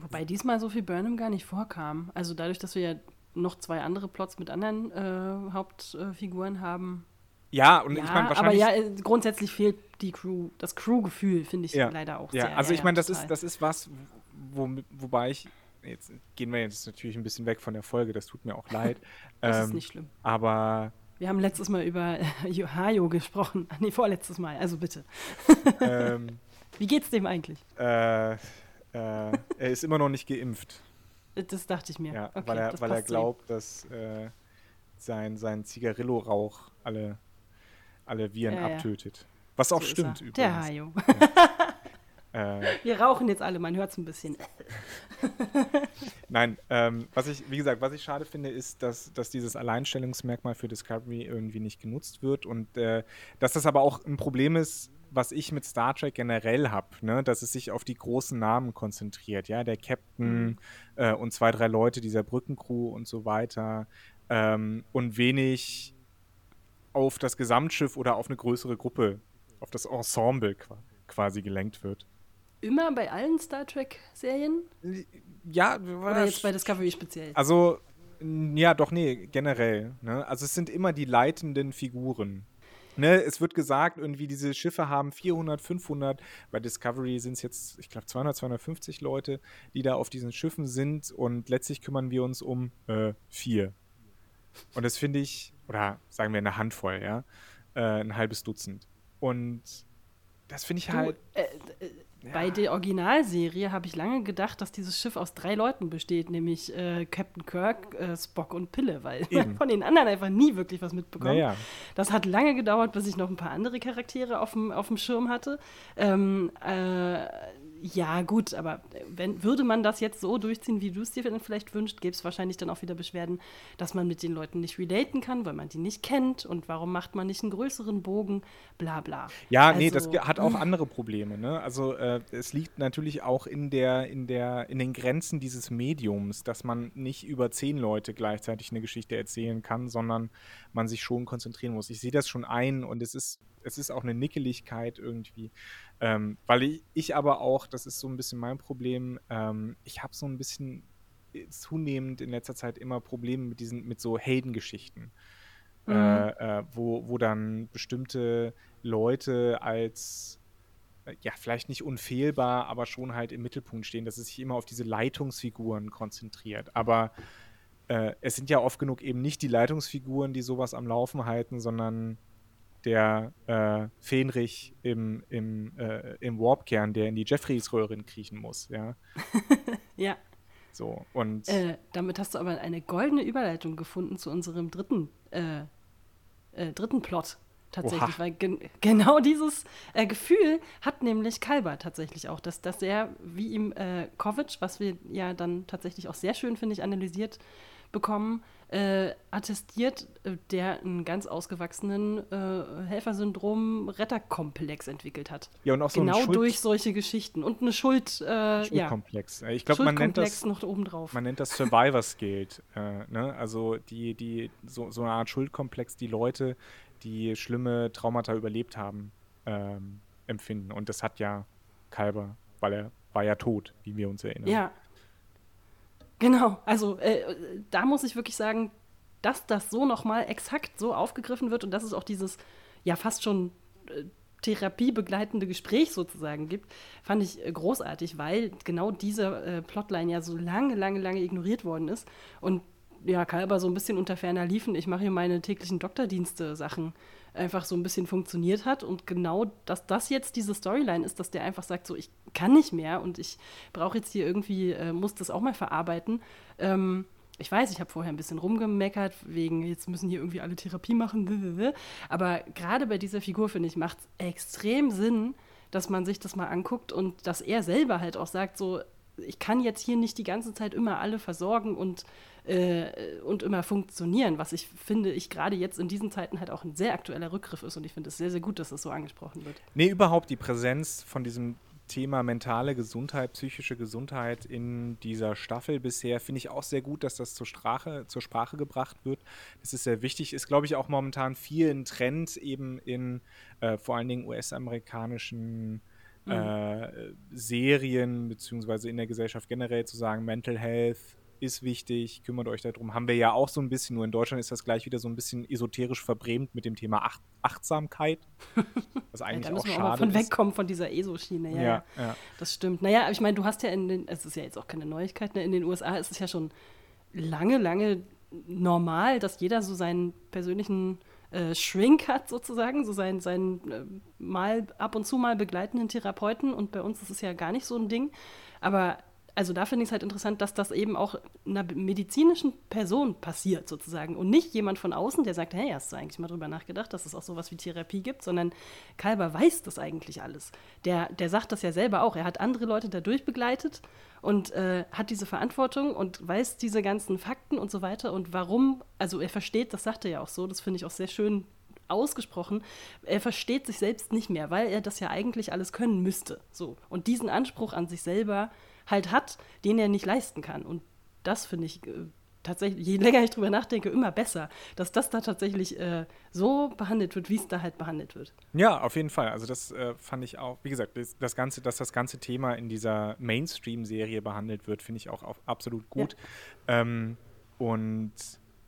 Wobei diesmal so viel Burnham gar nicht vorkam. Also dadurch, dass wir ja noch zwei andere Plots mit anderen äh, Hauptfiguren haben. Ja, und ja, ich meine wahrscheinlich. Aber ja, äh, grundsätzlich fehlt die Crew, das Crew-Gefühl, finde ich ja, leider auch ja, sehr. Also ich meine, das ist, das ist was, wo, wobei ich, jetzt gehen wir jetzt natürlich ein bisschen weg von der Folge, das tut mir auch leid. [LAUGHS] das ähm, ist nicht schlimm. Aber. Wir haben letztes Mal über [LAUGHS] Hayo gesprochen. [LAUGHS] Nee, vorletztes Mal, also bitte. Ähm, Wie geht's dem eigentlich? Äh, äh, er ist immer noch nicht geimpft. Das dachte ich mir. Ja, okay, weil er, weil er glaubt, dass äh, sein, sein Zigarillo-Rauch alle, alle Viren ja, abtötet. Was auch so stimmt übrigens. Der Hajo. Äh, Wir rauchen jetzt alle, man hört es ein bisschen. Nein, ähm, was ich, wie gesagt, was ich schade finde, ist, dass, dass dieses Alleinstellungsmerkmal für Discovery irgendwie nicht genutzt wird und äh, dass das aber auch ein Problem ist, was ich mit Star Trek generell habe, ne? dass es sich auf die großen Namen konzentriert, ja, der Captain mhm. äh, und zwei, drei Leute dieser Brückencrew und so weiter ähm, und wenig auf das Gesamtschiff oder auf eine größere Gruppe, auf das Ensemble quasi gelenkt wird immer bei allen Star Trek-Serien? Ja, oder jetzt bei Discovery speziell? Also, ja, doch, nee, generell. Ne? Also, es sind immer die leitenden Figuren. Ne, es wird gesagt, irgendwie diese Schiffe haben 400, 500. Bei Discovery sind es jetzt, ich glaube, 200, 250 Leute, die da auf diesen Schiffen sind. Und letztlich kümmern wir uns um äh, vier. Und das finde ich, oder sagen wir eine Handvoll, ja, äh, ein halbes Dutzend. Und das finde ich du, halt. Äh, äh bei der Originalserie habe ich lange gedacht, dass dieses Schiff aus drei Leuten besteht, nämlich äh, Captain Kirk, äh, Spock und Pille, weil [LAUGHS] man von den anderen einfach nie wirklich was mitbekommt. Naja. Das hat lange gedauert, bis ich noch ein paar andere Charaktere auf dem Schirm hatte. Ähm, äh, ja, gut, aber wenn, würde man das jetzt so durchziehen, wie du es dir vielleicht wünscht, gäbe es wahrscheinlich dann auch wieder Beschwerden, dass man mit den Leuten nicht relaten kann, weil man die nicht kennt und warum macht man nicht einen größeren Bogen, bla bla. Ja, also, nee, das also, hat auch andere Probleme. Ne? Also äh, es liegt natürlich auch in, der, in, der, in den Grenzen dieses Mediums, dass man nicht über zehn Leute gleichzeitig eine Geschichte erzählen kann, sondern man sich schon konzentrieren muss. Ich sehe das schon ein und es ist, es ist auch eine Nickeligkeit irgendwie. Ähm, weil ich, ich, aber auch, das ist so ein bisschen mein Problem, ähm, ich habe so ein bisschen äh, zunehmend in letzter Zeit immer Probleme mit diesen, mit so Heldengeschichten. Mhm. Äh, äh, wo, wo dann bestimmte Leute als äh, ja, vielleicht nicht unfehlbar, aber schon halt im Mittelpunkt stehen, dass es sich immer auf diese Leitungsfiguren konzentriert. Aber äh, es sind ja oft genug eben nicht die Leitungsfiguren, die sowas am Laufen halten, sondern der äh, Fähnrich im, im, äh, im Warpkern, der in die Jeffreys-Röhren kriechen muss, ja. [LAUGHS] ja. So, und. Äh, damit hast du aber eine goldene Überleitung gefunden zu unserem dritten, äh, äh, dritten Plot. Tatsächlich, Oha. weil gen genau dieses äh, Gefühl hat nämlich Kalber tatsächlich auch, dass, dass er, wie ihm Kovic, was wir ja dann tatsächlich auch sehr schön, finde ich, analysiert bekommen, äh, attestiert, äh, der einen ganz ausgewachsenen äh, Helfersyndrom-Retterkomplex entwickelt hat. Ja, und auch so genau durch solche Geschichten und eine Schuld, äh, Schuldkomplex. Ja. Ich glaube, man nennt das noch obendrauf. Man nennt das Survivors Guild. Äh, ne? Also die, die so, so eine Art Schuldkomplex, die Leute, die schlimme Traumata überlebt haben, ähm, empfinden. Und das hat ja Kalber, weil er war ja tot, wie wir uns erinnern. Ja, Genau, also äh, da muss ich wirklich sagen, dass das so nochmal exakt so aufgegriffen wird und dass es auch dieses ja fast schon äh, therapiebegleitende Gespräch sozusagen gibt, fand ich äh, großartig, weil genau diese äh, Plotline ja so lange, lange, lange ignoriert worden ist und ja, Kalber so ein bisschen unter ferner liefen. Ich mache hier meine täglichen Doktordienste-Sachen einfach so ein bisschen funktioniert hat. Und genau, dass das jetzt diese Storyline ist, dass der einfach sagt, so, ich kann nicht mehr und ich brauche jetzt hier irgendwie, äh, muss das auch mal verarbeiten. Ähm, ich weiß, ich habe vorher ein bisschen rumgemeckert, wegen jetzt müssen hier irgendwie alle Therapie machen. Aber gerade bei dieser Figur, finde ich, macht es extrem Sinn, dass man sich das mal anguckt und dass er selber halt auch sagt, so, ich kann jetzt hier nicht die ganze Zeit immer alle versorgen und, äh, und immer funktionieren, was ich finde, ich gerade jetzt in diesen Zeiten halt auch ein sehr aktueller Rückgriff ist und ich finde es sehr, sehr gut, dass das so angesprochen wird. Nee, überhaupt die Präsenz von diesem Thema mentale Gesundheit, psychische Gesundheit in dieser Staffel bisher finde ich auch sehr gut, dass das zur Sprache, zur Sprache gebracht wird. Das ist sehr wichtig, ist glaube ich auch momentan viel ein Trend eben in äh, vor allen Dingen US-amerikanischen mhm. äh, Serien beziehungsweise in der Gesellschaft generell zu sagen, Mental Health ist wichtig, kümmert euch darum. Haben wir ja auch so ein bisschen, nur in Deutschland ist das gleich wieder so ein bisschen esoterisch verbrämt mit dem Thema Ach Achtsamkeit. [LAUGHS] Was eigentlich ja, da müssen wir auch mal von wegkommen von dieser ESO-Schiene. Ja, ja, ja, das stimmt. Naja, aber ich meine, du hast ja in den, es ist ja jetzt auch keine Neuigkeit, ne? in den USA ist es ja schon lange, lange normal, dass jeder so seinen persönlichen äh, Shrink hat sozusagen, so seinen, seinen äh, mal ab und zu mal begleitenden Therapeuten und bei uns ist es ja gar nicht so ein Ding. Aber also da finde ich es halt interessant, dass das eben auch einer medizinischen Person passiert sozusagen und nicht jemand von außen, der sagt, hey, hast du eigentlich mal drüber nachgedacht, dass es auch sowas wie Therapie gibt, sondern Kalber weiß das eigentlich alles. Der, der sagt das ja selber auch. Er hat andere Leute dadurch begleitet und äh, hat diese Verantwortung und weiß diese ganzen Fakten und so weiter und warum, also er versteht, das sagt er ja auch so, das finde ich auch sehr schön ausgesprochen, er versteht sich selbst nicht mehr, weil er das ja eigentlich alles können müsste. So. Und diesen Anspruch an sich selber halt hat, den er nicht leisten kann. Und das finde ich äh, tatsächlich, je länger ich drüber nachdenke, immer besser, dass das da tatsächlich äh, so behandelt wird, wie es da halt behandelt wird. Ja, auf jeden Fall. Also das äh, fand ich auch, wie gesagt, das, das, ganze, dass das ganze Thema in dieser Mainstream-Serie behandelt wird, finde ich auch, auch, absolut gut. Ja. Ähm, und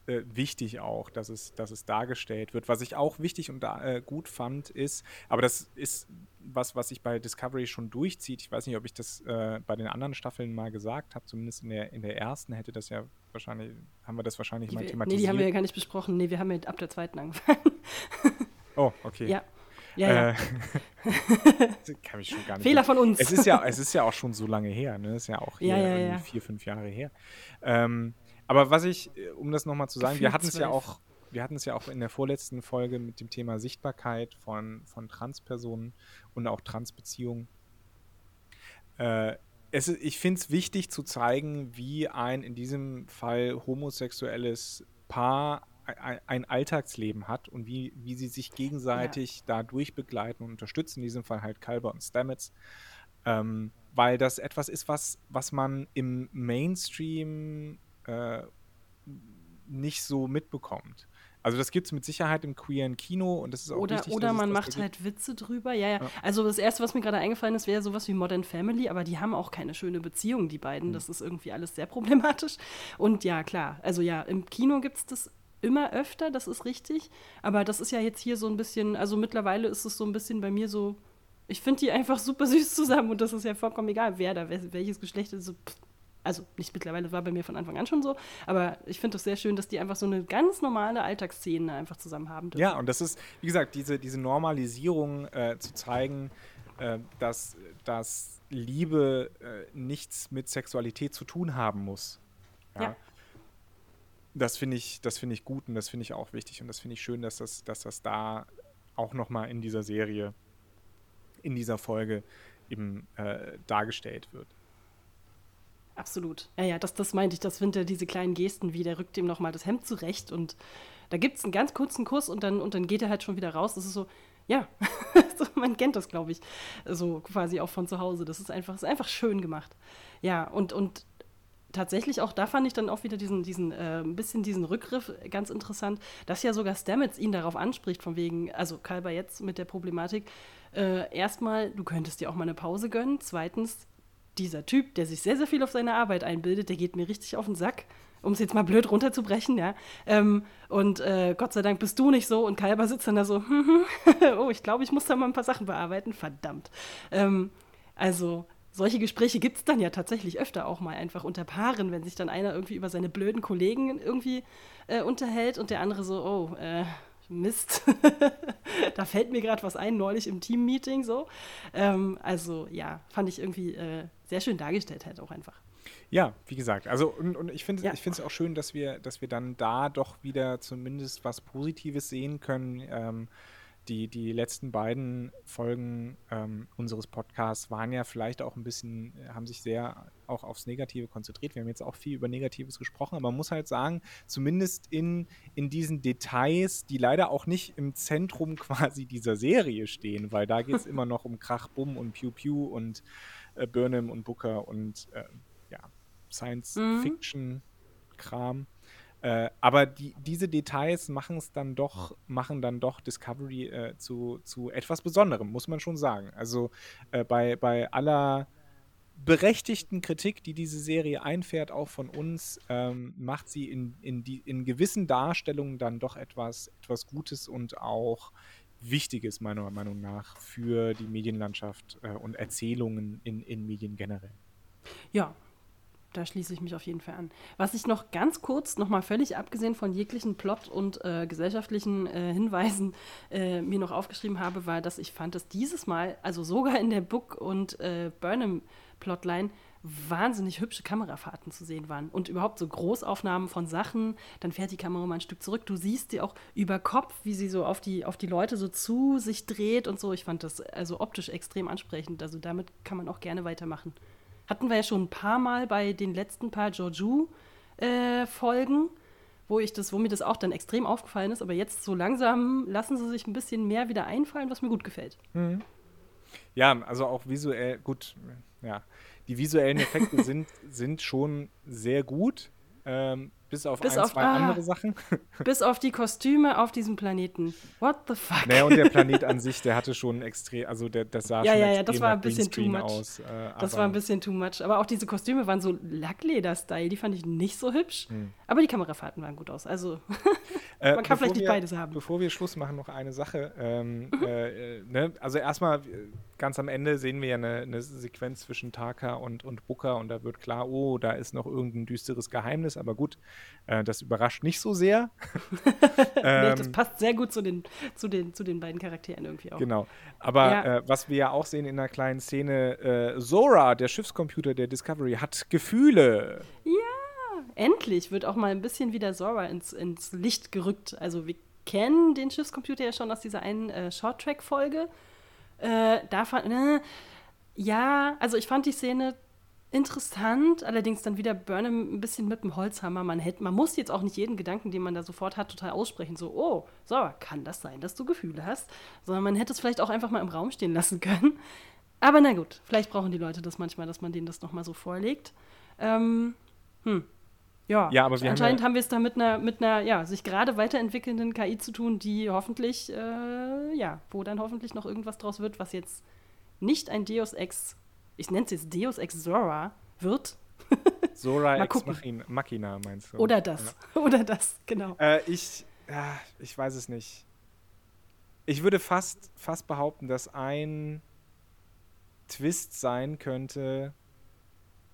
äh, wichtig auch, dass es, dass es dargestellt wird. Was ich auch wichtig und da, äh, gut fand, ist, aber das ist was, was sich bei Discovery schon durchzieht. Ich weiß nicht, ob ich das äh, bei den anderen Staffeln mal gesagt habe, zumindest in der, in der ersten hätte das ja wahrscheinlich, haben wir das wahrscheinlich die mal thematisiert. Nee, die haben wir ja gar nicht besprochen. Nee, wir haben ja ab der zweiten angefangen. [LAUGHS] oh, okay. Ja. Ja, ja. Äh, [LAUGHS] kann mich schon gar nicht Fehler von uns. Es ist, ja, [LAUGHS] es ist ja auch schon so lange her, ne? Es ist ja auch hier ja, ja, vier, fünf Jahre her. Ähm, aber was ich, äh, um das nochmal zu sagen, Gefühl wir hatten es ja auch, wir hatten es ja auch in der vorletzten Folge mit dem Thema Sichtbarkeit von, von Transpersonen und auch Transbeziehungen. Äh, es, ich finde es wichtig zu zeigen, wie ein in diesem Fall homosexuelles Paar ein, ein Alltagsleben hat und wie, wie sie sich gegenseitig ja. dadurch begleiten und unterstützen. In diesem Fall halt Kalber und Stamets. Ähm, weil das etwas ist, was, was man im Mainstream äh, nicht so mitbekommt. Also das gibt es mit Sicherheit im queeren Kino und das ist auch oder, wichtig, Oder man macht halt Witze drüber. Ja, ja, ja, Also das Erste, was mir gerade eingefallen ist, wäre sowas wie Modern Family, aber die haben auch keine schöne Beziehung, die beiden. Mhm. Das ist irgendwie alles sehr problematisch. Und ja, klar, also ja, im Kino gibt es das immer öfter, das ist richtig. Aber das ist ja jetzt hier so ein bisschen, also mittlerweile ist es so ein bisschen bei mir so, ich finde die einfach super [LAUGHS] süß zusammen und das ist ja vollkommen egal, wer da, welches Geschlecht ist. So, pff, also nicht mittlerweile, war bei mir von Anfang an schon so, aber ich finde es sehr schön, dass die einfach so eine ganz normale Alltagsszene einfach zusammen haben dürfen. Ja, und das ist, wie gesagt, diese, diese Normalisierung äh, zu zeigen, äh, dass, dass Liebe äh, nichts mit Sexualität zu tun haben muss. Ja. ja. Das finde ich, das ich gut und das finde ich auch wichtig und das finde ich schön, dass das, dass das da auch nochmal in dieser Serie, in dieser Folge eben äh, dargestellt wird. Absolut. Ja, ja, das, das meinte ich. Das sind ja diese kleinen Gesten, wie der rückt ihm nochmal das Hemd zurecht und da gibt es einen ganz kurzen Kuss und dann, und dann geht er halt schon wieder raus. Das ist so, ja, [LAUGHS] man kennt das, glaube ich, so quasi auch von zu Hause. Das ist einfach, ist einfach schön gemacht. Ja, und, und tatsächlich auch da fand ich dann auch wieder diesen, diesen äh, ein bisschen diesen Rückgriff ganz interessant, dass ja sogar Stamets ihn darauf anspricht, von wegen, also Kalber jetzt mit der Problematik, äh, erstmal, du könntest dir auch mal eine Pause gönnen. Zweitens, dieser Typ, der sich sehr, sehr viel auf seine Arbeit einbildet, der geht mir richtig auf den Sack, um es jetzt mal blöd runterzubrechen, ja. Ähm, und äh, Gott sei Dank bist du nicht so und Kalber sitzt dann da so, [LAUGHS] oh, ich glaube, ich muss da mal ein paar Sachen bearbeiten, verdammt. Ähm, also solche Gespräche gibt es dann ja tatsächlich öfter auch mal einfach unter Paaren, wenn sich dann einer irgendwie über seine blöden Kollegen irgendwie äh, unterhält und der andere so, oh, äh, Mist, [LAUGHS] da fällt mir gerade was ein, neulich im Team-Meeting so. Ähm, also ja, fand ich irgendwie äh, sehr schön dargestellt halt auch einfach. Ja, wie gesagt, also und, und ich finde ja. es auch schön, dass wir, dass wir dann da doch wieder zumindest was Positives sehen können. Ähm, die, die letzten beiden Folgen ähm, unseres Podcasts waren ja vielleicht auch ein bisschen, haben sich sehr auch aufs Negative konzentriert. Wir haben jetzt auch viel über Negatives gesprochen, aber man muss halt sagen, zumindest in, in diesen Details, die leider auch nicht im Zentrum [LAUGHS] quasi dieser Serie stehen, weil da geht es immer noch um Krach, Bumm und Pew Pew und äh, Burnham und Booker und äh, ja, Science-Fiction-Kram. Mhm. Äh, aber die, diese Details machen es dann doch, machen dann doch Discovery äh, zu, zu etwas Besonderem, muss man schon sagen. Also äh, bei, bei aller berechtigten Kritik, die diese Serie einfährt, auch von uns, ähm, macht sie in, in, die, in gewissen Darstellungen dann doch etwas, etwas Gutes und auch Wichtiges, meiner Meinung nach, für die Medienlandschaft äh, und Erzählungen in, in Medien generell. Ja, da schließe ich mich auf jeden Fall an. Was ich noch ganz kurz, nochmal völlig abgesehen von jeglichen Plot- und äh, gesellschaftlichen äh, Hinweisen äh, mir noch aufgeschrieben habe, war, dass ich fand, dass dieses Mal, also sogar in der Book- und äh, Burnham-Plotline, wahnsinnig hübsche Kamerafahrten zu sehen waren und überhaupt so Großaufnahmen von Sachen. Dann fährt die Kamera mal ein Stück zurück. Du siehst die auch über Kopf, wie sie so auf die, auf die Leute so zu sich dreht und so. Ich fand das also optisch extrem ansprechend. Also damit kann man auch gerne weitermachen. Hatten wir ja schon ein paar Mal bei den letzten paar Georgiou-Folgen, äh, wo ich das, wo mir das auch dann extrem aufgefallen ist. Aber jetzt so langsam lassen sie sich ein bisschen mehr wieder einfallen, was mir gut gefällt. Mhm. Ja, also auch visuell, gut, ja. Die visuellen Effekte [LAUGHS] sind, sind schon sehr gut. Ähm, bis auf bis ein, auf, zwei ah, andere Sachen. [LAUGHS] Bis auf die Kostüme auf diesem Planeten. What the fuck? Naja, und der Planet an [LAUGHS] sich, der hatte schon extrem, also der, das sah ja, schon ja, ja, das war ein bisschen too much. aus. Äh, das war ein bisschen too much. Aber auch diese Kostüme waren so Lackleder-Style, die fand ich nicht so hübsch. Hm. Aber die Kamerafahrten waren gut aus. Also [LAUGHS] äh, man kann vielleicht nicht wir, beides haben. Bevor wir Schluss machen, noch eine Sache. Ähm, mhm. äh, ne? Also erstmal, ganz am Ende sehen wir ja eine, eine Sequenz zwischen Taka und, und Booker und da wird klar, oh, da ist noch irgendein düsteres Geheimnis, aber gut, äh, das überrascht nicht so sehr. ähm, [LAUGHS] nee, das passt sehr gut zu den, zu, den, zu den beiden Charakteren irgendwie auch. Genau. Aber ja. äh, was wir ja auch sehen in einer kleinen Szene, äh, Zora, der Schiffscomputer der Discovery, hat Gefühle. Ja, endlich wird auch mal ein bisschen wieder Zora ins, ins Licht gerückt. Also wir kennen den Schiffscomputer ja schon aus dieser einen äh, Short-Track-Folge. Äh, da fand, äh, ja, also ich fand die Szene interessant, allerdings dann wieder Burnham ein bisschen mit dem Holzhammer. Man, hätte, man muss jetzt auch nicht jeden Gedanken, den man da sofort hat, total aussprechen. So, oh, so, kann das sein, dass du Gefühle hast? Sondern man hätte es vielleicht auch einfach mal im Raum stehen lassen können. Aber na gut, vielleicht brauchen die Leute das manchmal, dass man denen das nochmal so vorlegt. Ähm, hm. Ja, ja aber anscheinend haben, ja haben wir es da mit einer, mit einer ja, sich gerade weiterentwickelnden KI zu tun, die hoffentlich, äh, ja, wo dann hoffentlich noch irgendwas draus wird, was jetzt nicht ein Deus Ex ich nenne es jetzt Deus Ex Zora, wird. [LAUGHS] Zora Ex Machina meinst du? Oder das. Ja. [LAUGHS] Oder das, genau. Äh, ich, ja, ich weiß es nicht. Ich würde fast, fast behaupten, dass ein Twist sein könnte,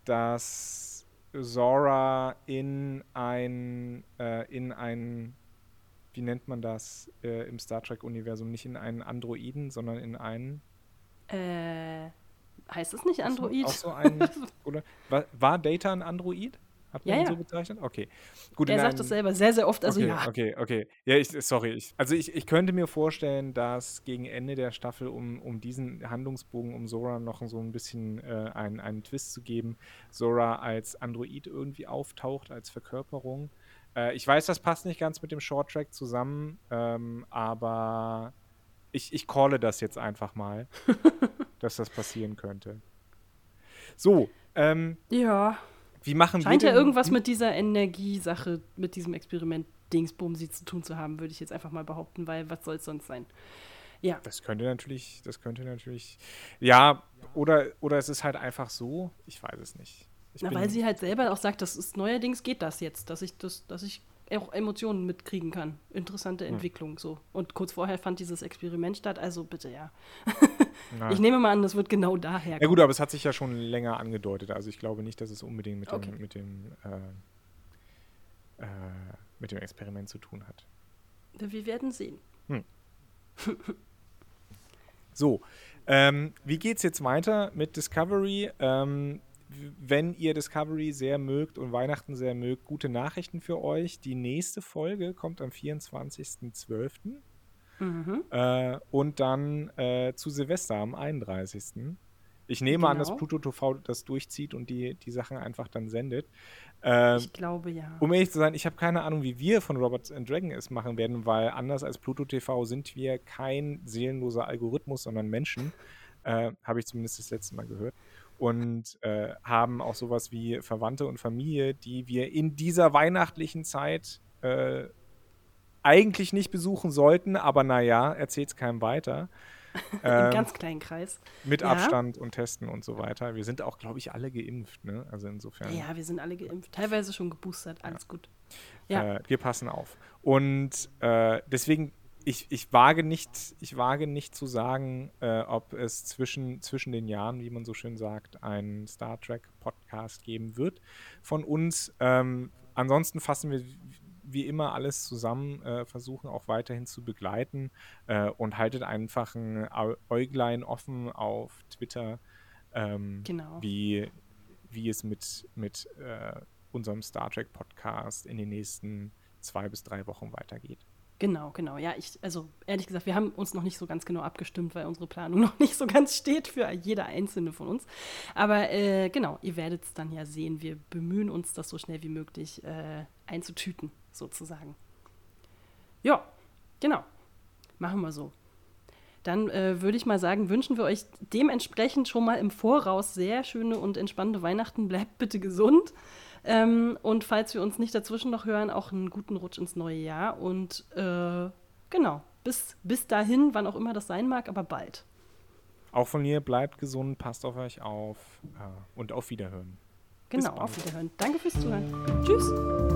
dass Zora in ein, äh, in ein, wie nennt man das äh, im Star Trek-Universum, nicht in einen Androiden, sondern in einen. Äh, Heißt es nicht Android? Auch so ein, [LAUGHS] oder, war, war Data ein Android? Hat man ja, ihn ja. so bezeichnet? Okay. Gut, er sagt das selber sehr, sehr oft, also okay, ja. Okay, okay. Ja, ich, sorry. Ich, also ich, ich könnte mir vorstellen, dass gegen Ende der Staffel, um, um diesen Handlungsbogen, um Sora noch so ein bisschen äh, einen, einen Twist zu geben, Sora als Android irgendwie auftaucht, als Verkörperung. Äh, ich weiß, das passt nicht ganz mit dem Short-Track zusammen, ähm, aber ich, ich calle das jetzt einfach mal. [LAUGHS] dass das passieren könnte. So, ähm, ja. Wie machen Scheint wir ja irgendwas mit dieser Energiesache, mit diesem Experiment Dingsbumsi zu tun zu haben, würde ich jetzt einfach mal behaupten, weil was soll es sonst sein? Ja. Das könnte natürlich, das könnte natürlich, ja, oder, oder es ist halt einfach so, ich weiß es nicht. Na, weil sie halt selber auch sagt, das ist neuerdings geht das jetzt, dass ich das, dass ich auch Emotionen mitkriegen kann. Interessante hm. Entwicklung so. Und kurz vorher fand dieses Experiment statt, also bitte ja. ich nehme mal an, das wird genau daher. Ja gut, aber es hat sich ja schon länger angedeutet. Also ich glaube nicht, dass es unbedingt mit okay. dem, mit dem, äh, äh, mit dem Experiment zu tun hat. Wir werden sehen. Hm. [LAUGHS] so, ähm, wie geht's jetzt weiter mit Discovery? Ähm, wenn ihr Discovery sehr mögt und Weihnachten sehr mögt, gute Nachrichten für euch. Die nächste Folge kommt am 24.12. Mhm. Äh, und dann äh, zu Silvester am 31. Ich nehme genau. an, dass genau. Pluto TV das durchzieht und die, die Sachen einfach dann sendet. Ähm, ich glaube ja. Um ehrlich zu sein, ich habe keine Ahnung, wie wir von Robots and Dragon es machen werden, weil anders als Pluto TV sind wir kein seelenloser Algorithmus, sondern Menschen. Äh, habe ich zumindest das letzte Mal gehört. Und äh, haben auch sowas wie Verwandte und Familie, die wir in dieser weihnachtlichen Zeit äh, eigentlich nicht besuchen sollten, aber naja, erzählt es keinem weiter. [LAUGHS] Im ähm, ganz kleinen Kreis. Mit ja. Abstand und Testen und so weiter. Wir sind auch, glaube ich, alle geimpft, ne? Also insofern. Ja, wir sind alle geimpft. Teilweise schon geboostert, alles ja. gut. Ja. Äh, wir passen auf. Und äh, deswegen, ich, ich, wage nicht, ich wage nicht zu sagen, äh, ob es zwischen, zwischen den Jahren, wie man so schön sagt, einen Star Trek-Podcast geben wird von uns. Ähm, ansonsten fassen wir wie immer alles zusammen äh, versuchen auch weiterhin zu begleiten äh, und haltet einfach ein Äuglein offen auf Twitter, ähm, genau. wie, wie es mit, mit äh, unserem Star Trek Podcast in den nächsten zwei bis drei Wochen weitergeht. Genau, genau. Ja, ich, also ehrlich gesagt, wir haben uns noch nicht so ganz genau abgestimmt, weil unsere Planung [LAUGHS] noch nicht so ganz steht für jeder einzelne von uns. Aber äh, genau, ihr werdet es dann ja sehen. Wir bemühen uns, das so schnell wie möglich äh, einzutüten, sozusagen. Ja, genau. Machen wir so. Dann äh, würde ich mal sagen, wünschen wir euch dementsprechend schon mal im Voraus sehr schöne und entspannte Weihnachten. Bleibt bitte gesund. Ähm, und falls wir uns nicht dazwischen noch hören, auch einen guten Rutsch ins neue Jahr. Und äh, genau, bis, bis dahin, wann auch immer das sein mag, aber bald. Auch von mir, bleibt gesund, passt auf euch auf äh, und auf Wiederhören. Genau, auf Wiederhören. Danke fürs Zuhören. Tschüss.